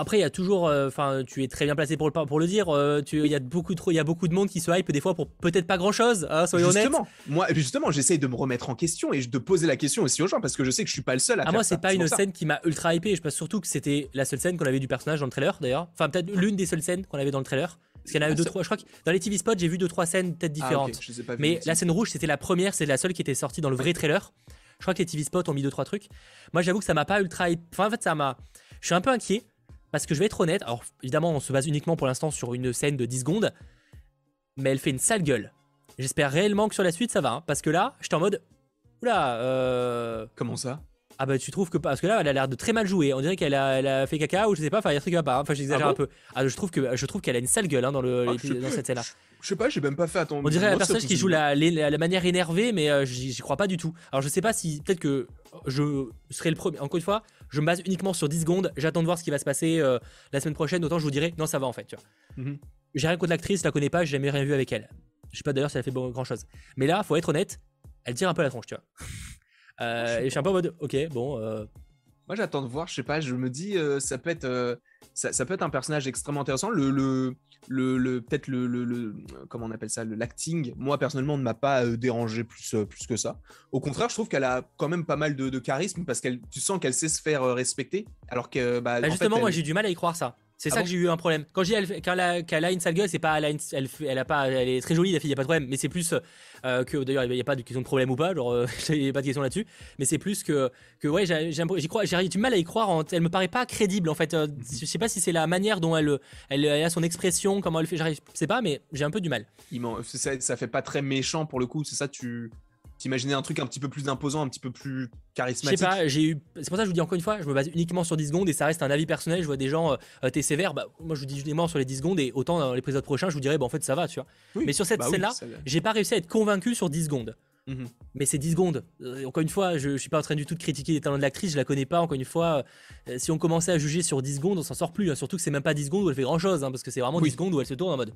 Après, il y a toujours, euh, enfin, tu es très bien placé pour le, pour le dire. Euh, il y a beaucoup trop, il y a beaucoup de monde qui se hype des fois pour peut-être pas grand chose. Hein, soyons justement, honnêtes. Moi, justement, j'essaye de me remettre en question et de poser la question aussi aux gens parce que je sais que je suis pas le seul à. Ah, moi, c'est pas une scène qui m'a ultra hypé. Je pense surtout que c'était la seule scène qu'on avait du personnage dans le trailer d'ailleurs. Enfin, peut-être l'une des seules scènes qu'on avait dans le trailer. Parce qu'il y en a eu deux, trois. Je crois que dans les TV spots, j'ai vu deux, trois scènes peut-être ah, différentes. Mais la scène rouge, c'était la première, c'est la seule qui était sortie dans le vrai trailer. Je crois que les TV spots ont mis deux, trois trucs. Moi, j'avoue que ça m'a pas ultra. Enfin, en fait, ça m'a. Je suis un peu inquiet parce que je vais être honnête, alors évidemment on se base uniquement pour l'instant sur une scène de 10 secondes, mais elle fait une sale gueule. J'espère réellement que sur la suite ça va, hein, parce que là, j'étais en mode, oula, euh... Comment ça? Ah bah tu trouves que parce que là elle a l'air de très mal jouer. On dirait qu'elle a, elle a fait caca ou je sais pas enfin il y a un truc qui va pas hein. enfin j'exagère ah un peu. Ah je trouve que je trouve qu'elle a une sale gueule hein, dans le ah, dans cette scène là je sais pas j'ai même pas fait attention. On dirait la personne qui joue la, la, manière énervée mais euh, j'y crois pas du tout. Alors je sais pas si peut-être que je serai le premier encore une fois je me base uniquement sur 10 secondes. J'attends de voir ce qui va se passer euh, la semaine prochaine. Autant je vous dirai non ça va en fait tu vois. Mhm. j'ai rien contre l'actrice je la connais pas j'ai jamais rien vu avec elle. Je sais pas d'ailleurs si elle a fait grand chose. Mais là faut être honnête elle tire un peu la tronche tu vois euh, et je suis un peu en mode, ok, bon. Euh. Moi, j'attends de voir, je sais pas, je me dis, euh, ça, peut être, ça, peut être un personnage extrêmement intéressant. Le, le, le, peut-être le, le, comment on appelle ça, le l'acting, moi, personnellement, ne m'a pas dérangé plus, plus que ça. Au contraire, je trouve qu'elle a quand même pas mal de, charisme parce qu'elle, tu sens qu'elle sait se faire respecter. Alors que, bah, bah justement, moi, j'ai du mal à y croire ça. C'est Ah ça bon que j'ai eu un problème. Quand j'ai quand elle a, qu'elle a une sale gueule, c'est pas elle, a une- elle, elle a pas elle est très jolie la fille, y a pas de problème, mais c'est plus euh, que d'ailleurs il y a pas de question de problème ou pas, genre euh, il [LAUGHS] y a pas de question là-dessus, mais c'est plus que que ouais, j'ai j'ai l'impression- j'y crois j'ai du mal à y croire, en- elle me paraît pas crédible en fait. Euh, je sais pas si c'est la manière dont elle, elle elle a son expression, comment elle fait, j'arrive je sais pas mais j'ai un peu du mal. Il ça, ça fait pas très méchant pour le coup, c'est ça, tu t'imaginais un truc un petit peu plus imposant, un petit peu plus Je sais charismatique. pas, j'ai eu. C'est pour ça que je vous dis encore une fois, je me base uniquement sur 10 secondes et ça reste un avis personnel. Je vois des gens, euh, t'es sévère, bah, moi je vous dis uniquement sur les 10 secondes et autant dans l'épisode prochain, je vous dirais, bah en fait ça va, tu vois. Oui, Mais sur cette bah oui, scène-là, ça- j'ai pas réussi à être convaincu sur 10 secondes. Mhm. Mais c'est 10 secondes. Euh, encore une fois, je, je suis pas en train du tout de critiquer les talents de l'actrice, je la connais pas. Encore une fois, euh, si on commençait à juger sur 10 secondes, on s'en sort plus. hein. Surtout que c'est même pas 10 secondes où elle fait grand chose, parce que c'est vraiment Oui. 10 secondes où elle se tourne en mode.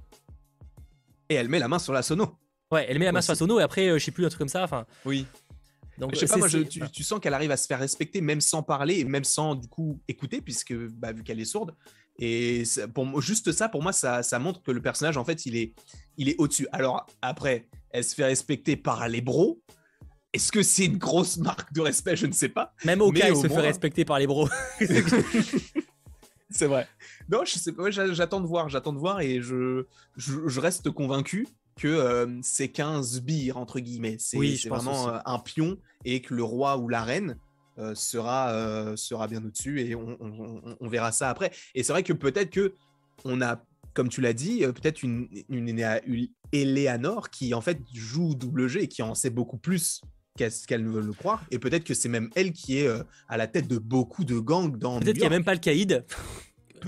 Et elle met la main sur la sono. Ouais, elle met la sur la c'est- sono et après, euh, je sais plus, un truc comme ça. Enfin, Oui. donc Je sais pas, c'est- moi, je- tu, tu sens qu'elle arrive à se faire respecter, même sans parler et même sans du coup écouter, puisque bah, vu qu'elle est sourde. Et ça- pour moi, juste ça, pour moi, ça, ça montre que le personnage, en fait, il est, il est au-dessus. Alors après, elle se fait respecter par les bros. Est-ce que c'est une grosse marque de respect? Je ne sais pas. Même au cas, il au se moins- fait respecter par les bros. [LAUGHS] [LAUGHS] C'est vrai. Non, je sais pas. j'attends de voir, j'attends de voir, et je, je, je reste convaincu que euh, c'est qu'un sbire entre guillemets. C'est Oui, vraiment euh, un pion et que le roi ou la reine euh, sera sera bien au-dessus et on, on- on- on verra ça après. Et c'est vrai que peut-être que on a, comme tu l'as dit, peut-être une, une, Éléa- une Eleanor qui en fait joue double G et qui en sait beaucoup plus qu'est-ce qu'elle ne veut le croire. Et peut-être que c'est même elle qui est à la tête de beaucoup de gangs dans Peut-être qu'il n'y a même pas le caïd.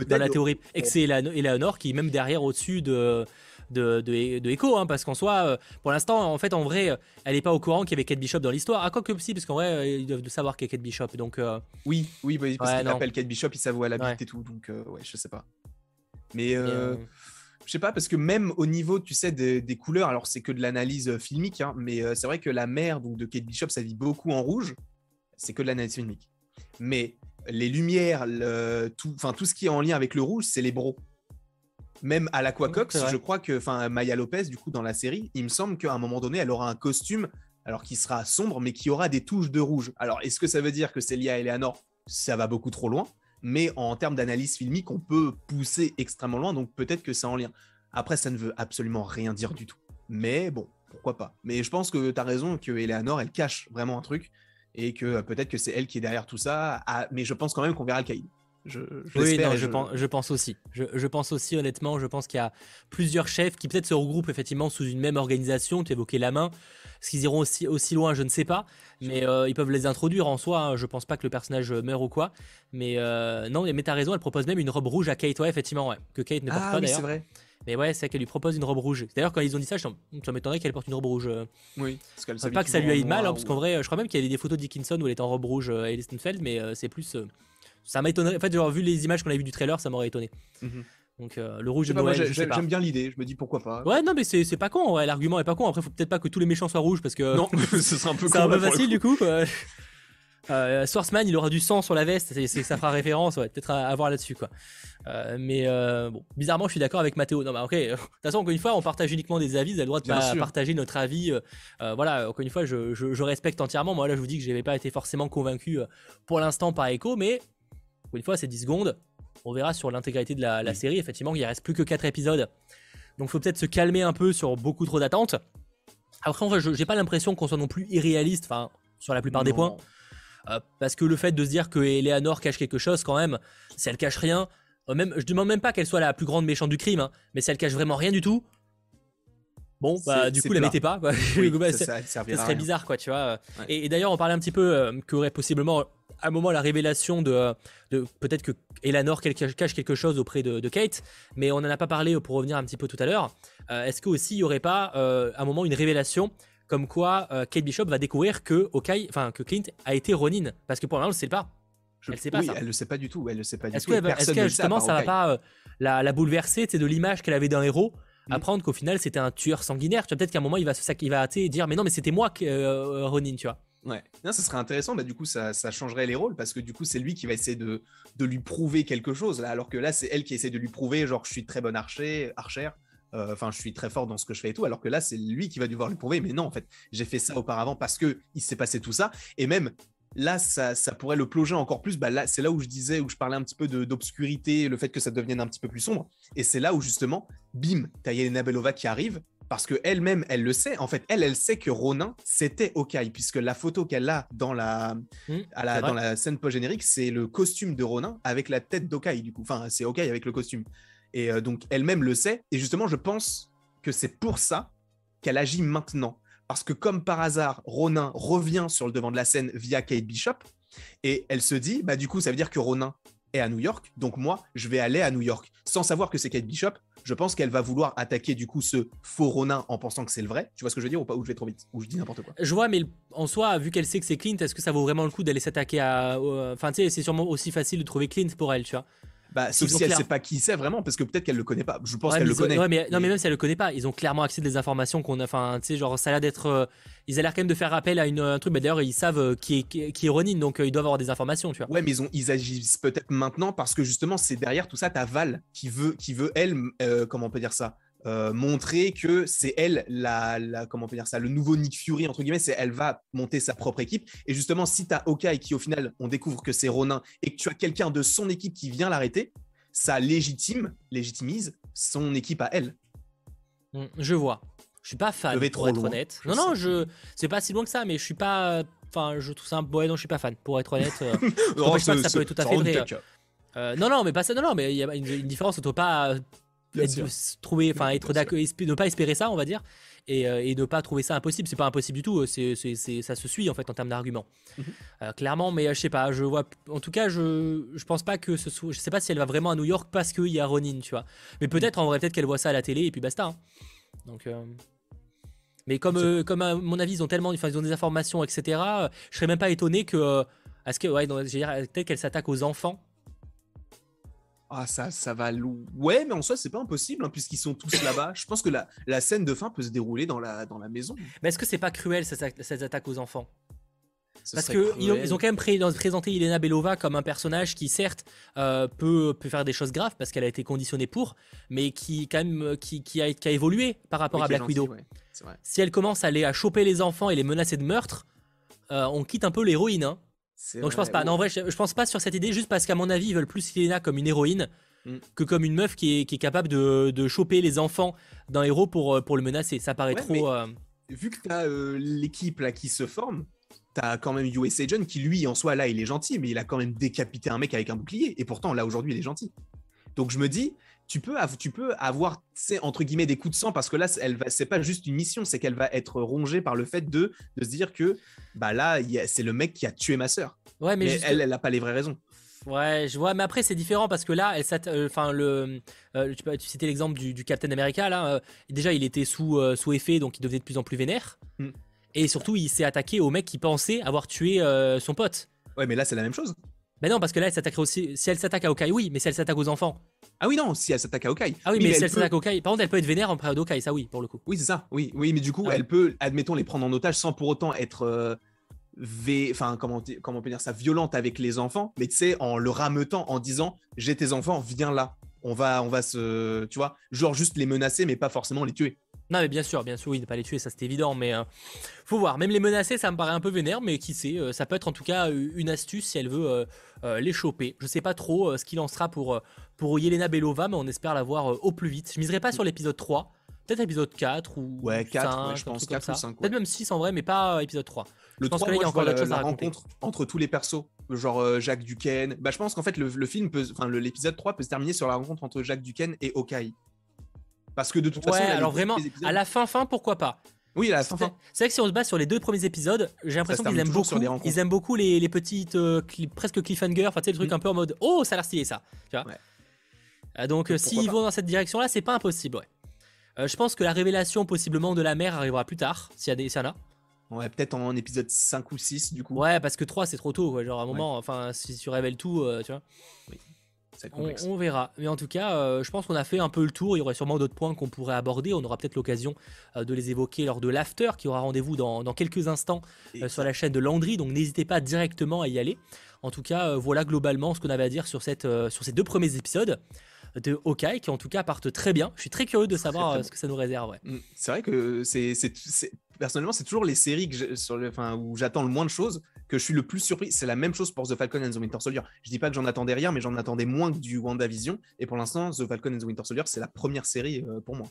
Dans la théorie. Et que c'est Eleanor Eleanor qui est même derrière au-dessus de, de, de, de Echo, hein, parce qu'en soi, euh, pour l'instant, en fait, en vrai, euh, elle n'est pas au courant qu'il y avait Kate Bishop dans l'histoire. Ah, quoi que si, parce qu'en vrai, euh, ils doivent savoir qu'il y a Kate Bishop. Donc, euh, Oui, oui, parce Ouais, qu'il non. appelle Kate Bishop, il savait où elle habite Ouais. et tout, donc ouais, je sais pas. Mais je sais pas, parce que même au niveau, tu sais, des, des couleurs, alors c'est que de l'analyse filmique, hein, mais c'est vrai que la mère donc, de Kate Bishop, ça vit beaucoup en rouge, c'est que de l'analyse filmique. Mais les lumières, le, tout, tout ce qui est en lien avec le rouge, c'est les bros. Même à l'Aquacox, vrai. je crois que, enfin, Maya Lopez, du coup, dans la série, il me semble qu'à un moment donné, elle aura un costume, alors qui sera sombre, mais qui aura des touches de rouge. Alors, est-ce que ça veut dire que c'est lié à Eleanor Ça va beaucoup trop loin? Mais en termes d'analyse filmique, on peut pousser extrêmement loin, donc peut-être que c'est en lien. Après, ça ne veut absolument rien dire du tout. Mais bon, pourquoi pas? Mais je pense que tu as raison que Eleanor, elle cache vraiment un truc, et que euh, peut-être que c'est elle qui est derrière tout ça. Ah, mais je pense quand même qu'on verra le caïd. Je, je oui, non, je, pense, je pense aussi. Je, je pense aussi, honnêtement, je pense qu'il y a plusieurs chefs qui peut-être se regroupent effectivement sous une même organisation. Tu évoquais la main. Est-ce qu'ils iront aussi, aussi loin? Je ne sais pas. Mais euh, ils peuvent les introduire en soi. hein. Je pense pas que le personnage meure ou quoi. Mais euh, non, mais t'as raison, elle propose même une robe rouge à Kate. Ouais, effectivement, ouais. Que Kate ne porte Ah pas oui, d'ailleurs. c'est vrai. Mais ouais, c'est qu'elle lui propose une robe rouge. D'ailleurs, quand ils ont dit ça, je ça m'étonnerait qu'elle porte une robe rouge. euh. Oui, parce qu'elle Enfin, pas que ça lui aille mal, hein, parce qu'en vrai, je crois même qu'il y avait des photos de Dickinson où elle était en robe rouge euh, à Elistenfeld, mais euh, c'est plus. euh, ça m'étonnerait. En fait, genre, vu les images qu'on a vues du trailer, ça m'aurait étonné. Mhm. Donc, euh, le rouge je sais j'aime bien l'idée. Je me dis pourquoi pas. Ouais, non, mais c'est pas con, ouais, l'argument est pas con. Après, faut peut-être pas que tous les méchants soient rouges parce que. Non, [LAUGHS] [LAUGHS] ce serait un peu c'est un peu le facile du coup. [LAUGHS] Euh, Swordsman, il aura du sang sur la veste, ça fera référence, ouais, peut-être à, à voir là-dessus quoi. Euh, mais euh, bon, bizarrement, je suis d'accord avec Mathéo. Non, bah ok. De toute façon, encore une fois, on partage uniquement des avis, vous avez le droit de Bien pas sûr. partager notre avis. voilà, encore une fois, je, je- je respecte entièrement. Moi, là, je vous dis que je n'avais pas été forcément convaincu pour l'instant par Echo, mais une fois, c'est 10 secondes. On verra sur l'intégralité de la, série. Effectivement, il reste plus que 4 épisodes. Donc, faut peut-être se calmer un peu sur beaucoup trop d'attentes. Après, en vrai, je j'ai pas l'impression qu'on soit non plus irréaliste, enfin, sur la plupart des points. Euh, parce que le fait de se dire que Eleanor cache quelque chose, quand même, si elle cache rien, euh, même, je demande même pas qu'elle soit la plus grande méchante du crime, hein, mais si elle cache vraiment rien du tout, bon, bah, du coup, la mettez pas. quoi. [LAUGHS] Oui, ça, serait bizarre, quoi, tu vois. Ouais. Et, et d'ailleurs, on parlait un petit peu euh, qu'aurait possiblement à un moment la révélation de, de peut-être que Eleanor cache quelque chose auprès de, de Kate, mais on en a pas parlé pour revenir un petit peu tout à l'heure. Euh, Est-ce que aussi il y aurait pas euh, à un moment une révélation comme quoi euh, Kate Bishop va découvrir que Hawkeye, enfin que Clint a été Ronin, parce que pour l'instant, on le sait pas. Je- Elle sait pas oui, ça. elle le sait pas du tout. Elle le sait pas du Est-ce que, est que ne justement ça va Hawkeye. pas euh, la, la bouleverser de l'image qu'elle avait d'un héros Mm. Apprendre qu'au final c'était un tueur sanguinaire. Tu vois, peut-être qu'à un moment il va se sac- il va dire mais non mais c'était moi que, euh, Ronin, tu vois. Ouais. Non, ça serait intéressant. Bah, du coup, ça, ça changerait les rôles parce que du coup, c'est lui qui va essayer de, de lui prouver quelque chose. Là, alors que là, c'est elle qui essaie de lui prouver, genre, je suis très bonne archer, archère. euh, Enfin, je suis très fort dans ce que je fais et tout. Alors que là, c'est lui qui va devoir lui prouver. Mais non, en fait, j'ai fait ça auparavant parce que il s'est passé tout ça. Et même, là, ça, ça, pourrait le plonger encore plus. Bah, là, c'est là où je disais, où je parlais un petit peu d'obscurité, le fait que ça devienne un petit peu plus sombre. Et c'est là où justement, bim, t'as Yelena Belova qui arrive. Parce que elle-même, elle le sait. En fait, elle, elle sait que Ronin, c'était Okai, puisque la photo qu'elle a dans la, Mmh, à la, c'est vrai. dans la scène post-générique, c'est le costume de Ronin avec la tête d'Okai, du coup. Enfin, c'est Okai avec le costume. Et euh, donc, elle-même le sait. Et justement, je pense que c'est pour ça qu'elle agit maintenant. Parce que, comme par hasard, Ronin revient sur le devant de la scène via Kate Bishop. Et elle se dit, bah, du coup, ça veut dire que Ronin à New York. Donc, moi, je vais aller à New York. Sans savoir que c'est Kate Bishop, je pense qu'elle va vouloir attaquer, du coup, ce faux Ronin en pensant que c'est le vrai. Tu vois ce que je veux dire ou pas? Ou je vais trop vite? Ou je dis n'importe quoi? Je vois, mais en soi, vu qu'elle sait que c'est Clint, est-ce que ça vaut vraiment le coup d'aller s'attaquer à. au- Enfin, tu sais, c'est sûrement aussi facile de trouver Clint pour elle, tu vois. Bah, sauf si elle clair- sait pas qui c'est vraiment, parce que peut-être qu'elle le connaît pas. Je pense Ouais, qu'elle le connaît. ouais, mais, non, mais même si elle le connaît pas, ils ont clairement accès à des informations qu'on a. Enfin, tu sais, genre, ça a l'air d'être. euh, ils ont l'air quand même de faire appel à une, un truc. Mais d'ailleurs, ils savent euh, qui est, qui est, qui est Ronin, donc euh, ils doivent avoir des informations, tu vois. Ouais, mais ils, ont, ils agissent peut-être maintenant parce que justement, c'est derrière tout ça, t'as Val qui veut, qui veut elle, euh, comment on peut dire ça, euh, montrer que c'est elle, la, la- comment on peut dire ça, le nouveau Nick Fury, entre guillemets, c'est elle va monter sa propre équipe. Et justement, si t'as Hawkeye qui, au final, on découvre que c'est Ronin et que tu as quelqu'un de son équipe qui vient l'arrêter, ça légitime, légitimise son équipe à elle. Mm, Je vois. Je suis pas fan, Je vais pour trop être loin, honnête. je Non, non, je. C'est pas si loin que ça, mais je suis pas. Enfin, je trouve ça. Ouais, non, je suis pas fan, pour être honnête. euh. Oh, [LAUGHS] n'empêche pas que ça peut être tout à fait vrai, caca. Euh, non, non, mais pas ça. Non, non, mais il y a une, une différence entre pas être- trouver, enfin, ne pas espérer ça, on va dire, et, euh, et ne pas trouver ça impossible. C'est pas impossible du tout. C'est, ça se suit en fait en termes d'arguments. Mhm. Euh, clairement, mais euh, je sais pas. Je vois. En tout cas, je, je pense pas que ce soit. Je sais pas si elle va vraiment à New York parce qu'il y a Ronin, tu vois. Mais peut-être en vrai, peut-être qu'elle voit ça à la télé et puis basta. hein. Donc. euh, Mais comme, euh, comme à mon avis, ils ont tellement, enfin, ils ont des informations, etc. Je serais même pas étonné que, euh, est-ce que, ouais, peut-être qu'elle s'attaque aux enfants. Ah, ça, ça va. lou- Ouais, mais en soi, c'est pas impossible, hein, puisqu'ils sont tous là-bas. Je pense que la, la scène de fin peut se dérouler dans la, dans la maison. Mais est-ce que c'est pas cruel cette, attaque- cette attaque aux enfants? Ce Parce que ils ont, cruel. ils ont quand même pré- présenté Elena Belova comme un personnage qui certes euh, peut, peut faire des choses graves parce qu'elle a été conditionnée pour, mais qui quand même euh, qui, qui a, qui a évolué par rapport Oui, à Black gentil, Widow. ouais. Si elle commence à aller à choper les enfants et les menacer de meurtre, euh, on quitte un peu l'héroïne. hein. Donc je pense pas. Non, en vrai, je, je pense pas sur cette idée juste parce qu'à mon avis, ils veulent plus Elena comme une héroïne Mm. que comme une meuf qui est, qui est capable de, de choper les enfants d'un héros pour, euh, pour le menacer. Ça paraît Ouais, trop. euh, Vu que tu as l'équipe là qui se forme, tu as quand même US Agent qui, lui, en soi, là, il est gentil, mais il a quand même décapité un mec avec un bouclier. Et pourtant, là, aujourd'hui, il est gentil. Donc je me dis, tu peux, tu peux avoir, entre guillemets, des coups de sang parce que là, elle va, c'est pas juste une mission, c'est qu'elle va être rongée par le fait de, de se dire que, bah là, c'est le mec qui a tué ma sœur. Ouais, mais, Mais, juste- elle, elle a pas les vraies raisons. Ouais, je vois, mais après c'est différent parce que là, elle euh, enfin le, euh, tu, citais l'exemple du, du Captain America là. euh, déjà, il était sous sous effet, donc il devenait de plus en plus vénère. Hmm. Et surtout, il s'est attaqué au mec qui pensait avoir tué son pote. Ouais, mais là, c'est la même chose. Ben non, parce que là, elle s'attaquerait aussi. Si elle s'attaque à Hawkeye, oui, mais si elle s'attaque aux enfants. Ah oui, non, si elle s'attaque à Hawkeye. Ah oui, mais, si elle elle peut- s'attaque à Hawkeye, par contre, elle peut être vénère en période d'Hawkeye, ça oui, pour le coup. Oui, c'est ça. Oui, oui, mais du coup, Ah ouais. elle peut, admettons, les prendre en otage sans pour autant être, euh, vé- enfin, comment, comment on peut dire ça, violente avec les enfants, mais tu sais, en le rameutant, en disant, j'ai tes enfants, viens là. On va, on va se, tu vois, genre juste les menacer, mais pas forcément les tuer. Non, mais bien sûr, bien sûr, oui, ne pas les tuer, ça c'est évident, mais euh, faut voir. Même les menacer, ça me paraît un peu vénère, mais qui sait, euh, ça peut être en tout cas une astuce si elle veut euh, les choper. Je sais pas trop ce qu'il en sera pour, pour Yelena Belova, mais on espère la voir euh, au plus vite. Je miserai pas sur l'épisode 3, peut-être épisode 4 ou Ouais, 4, 5, ouais, je pense truc comme 4 ou ça. 5, ouais. Peut-être même 6 en vrai, mais pas euh, épisode 3. Le Je pense 3, que là, il y a encore d'autres la, choses à la raconter. rencontre entre tous les persos, genre euh, Jacques Duquesne. Bah, je pense qu'en fait, le, le film peut, enfin, l'épisode 3 peut se terminer sur la rencontre entre Jacques Duquesne et Hawkeye. Parce que de toute Ouais, façon, alors vraiment, à la fin, fin, pourquoi pas? Oui, à la fin, C'est fin. c'est vrai que si on se base sur les deux premiers épisodes, j'ai l'impression qu'ils aiment beaucoup. Ils aiment beaucoup les, les petites, euh, cli- presque cliffhanger, enfin tu sais le truc Mm. un peu en mode oh ça a l'air stylé ça. Tu vois? Ouais. Euh, donc euh, s'ils vont dans cette direction-là, c'est pas impossible. Ouais. Euh, je pense que la révélation possiblement de la mère arrivera plus tard, s'il y a des, s'il y en a. Ouais, peut-être en épisode 5 ou 6, du coup. Ouais, parce que 3 c'est trop tôt, quoi. genre à un moment, enfin si tu révèles tout, euh, tu vois. Être On, complexe. on verra. Mais en tout cas, euh, je pense qu'on a fait un peu le tour. Il y aurait sûrement d'autres points qu'on pourrait aborder. On aura peut-être l'occasion euh, de les évoquer lors de l'after qui aura rendez-vous dans, dans quelques instants euh, sur la chaîne de Landry. Donc n'hésitez pas directement à y aller. En tout cas, voilà globalement ce qu'on avait à dire sur, cette, sur ces deux premiers épisodes de Hawkeye qui en tout cas partent très bien. Je suis très curieux de savoir très euh, ce que ça nous réserve. ouais. Mm, C'est vrai que c'est, c'est, c'est- personnellement, c'est toujours les séries que sur le, enfin, où j'attends le moins de choses. que je suis le plus surpris. C'est la même chose pour The Falcon and the Winter Soldier. Je dis pas que j'en attendais rien, mais j'en attendais moins que du WandaVision. Et pour l'instant, The Falcon and the Winter Soldier, c'est la première série euh, pour moi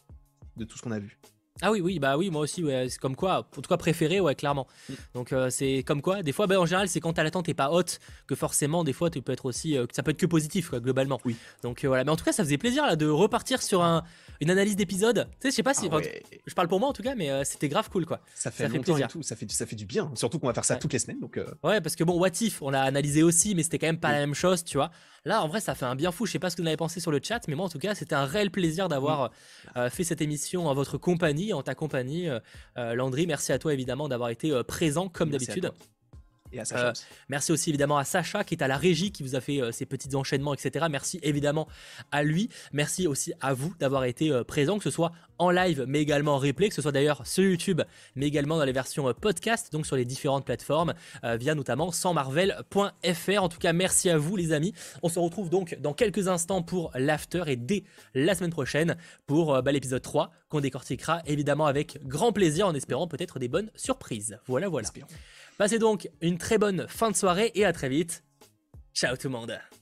de tout ce qu'on a vu. Ah oui, oui, bah oui, moi aussi, ouais, c'est comme quoi, en tout cas préféré, ouais, clairement. Mm. Donc euh, c'est comme quoi, des fois, bah, en général, c'est quand ta l'attente est pas haute que forcément, des fois, tu peux être aussi, euh, ça peut être que positif, quoi, globalement. Oui. Donc euh, voilà, mais en tout cas, ça faisait plaisir là de repartir sur un, une analyse d'épisode. Tu sais, je sais pas si, Ah je parle pour moi en tout cas, mais c'était grave cool, quoi. Ça fait, longtemps et tout, ça fait, ça fait du bien. Surtout qu'on va faire ça toutes les semaines, donc. Ouais, parce que bon, What If, on l'a analysé aussi, mais c'était quand même pas la même chose, tu vois. Là, en vrai, ça fait un bien fou. Je sais pas ce que vous en avez pensé sur le chat, mais moi, en tout cas, c'était un réel plaisir d'avoir mm. fait cette émission en votre compagnie, en ta compagnie. Euh, Landry, merci à toi évidemment d'avoir été euh, présent comme d'habitude. Et à Sacha euh, merci aussi évidemment à Sacha qui est à la régie, qui vous a fait ces petits enchaînements, etc. Merci évidemment à lui. Merci aussi à vous d'avoir été présent, que ce soit en live, mais également en replay, que ce soit d'ailleurs sur YouTube, mais également dans les versions podcast, donc sur les différentes plateformes, via notamment sansmarvel.fr. En tout cas, merci à vous les amis. On se retrouve donc dans quelques instants pour l'after et dès la semaine prochaine pour bah, l'épisode 3 qu'on décortiquera évidemment avec grand plaisir en espérant peut-être des bonnes surprises. Voilà, voilà. Passez donc une très bonne fin de soirée et à très vite. Ciao tout le monde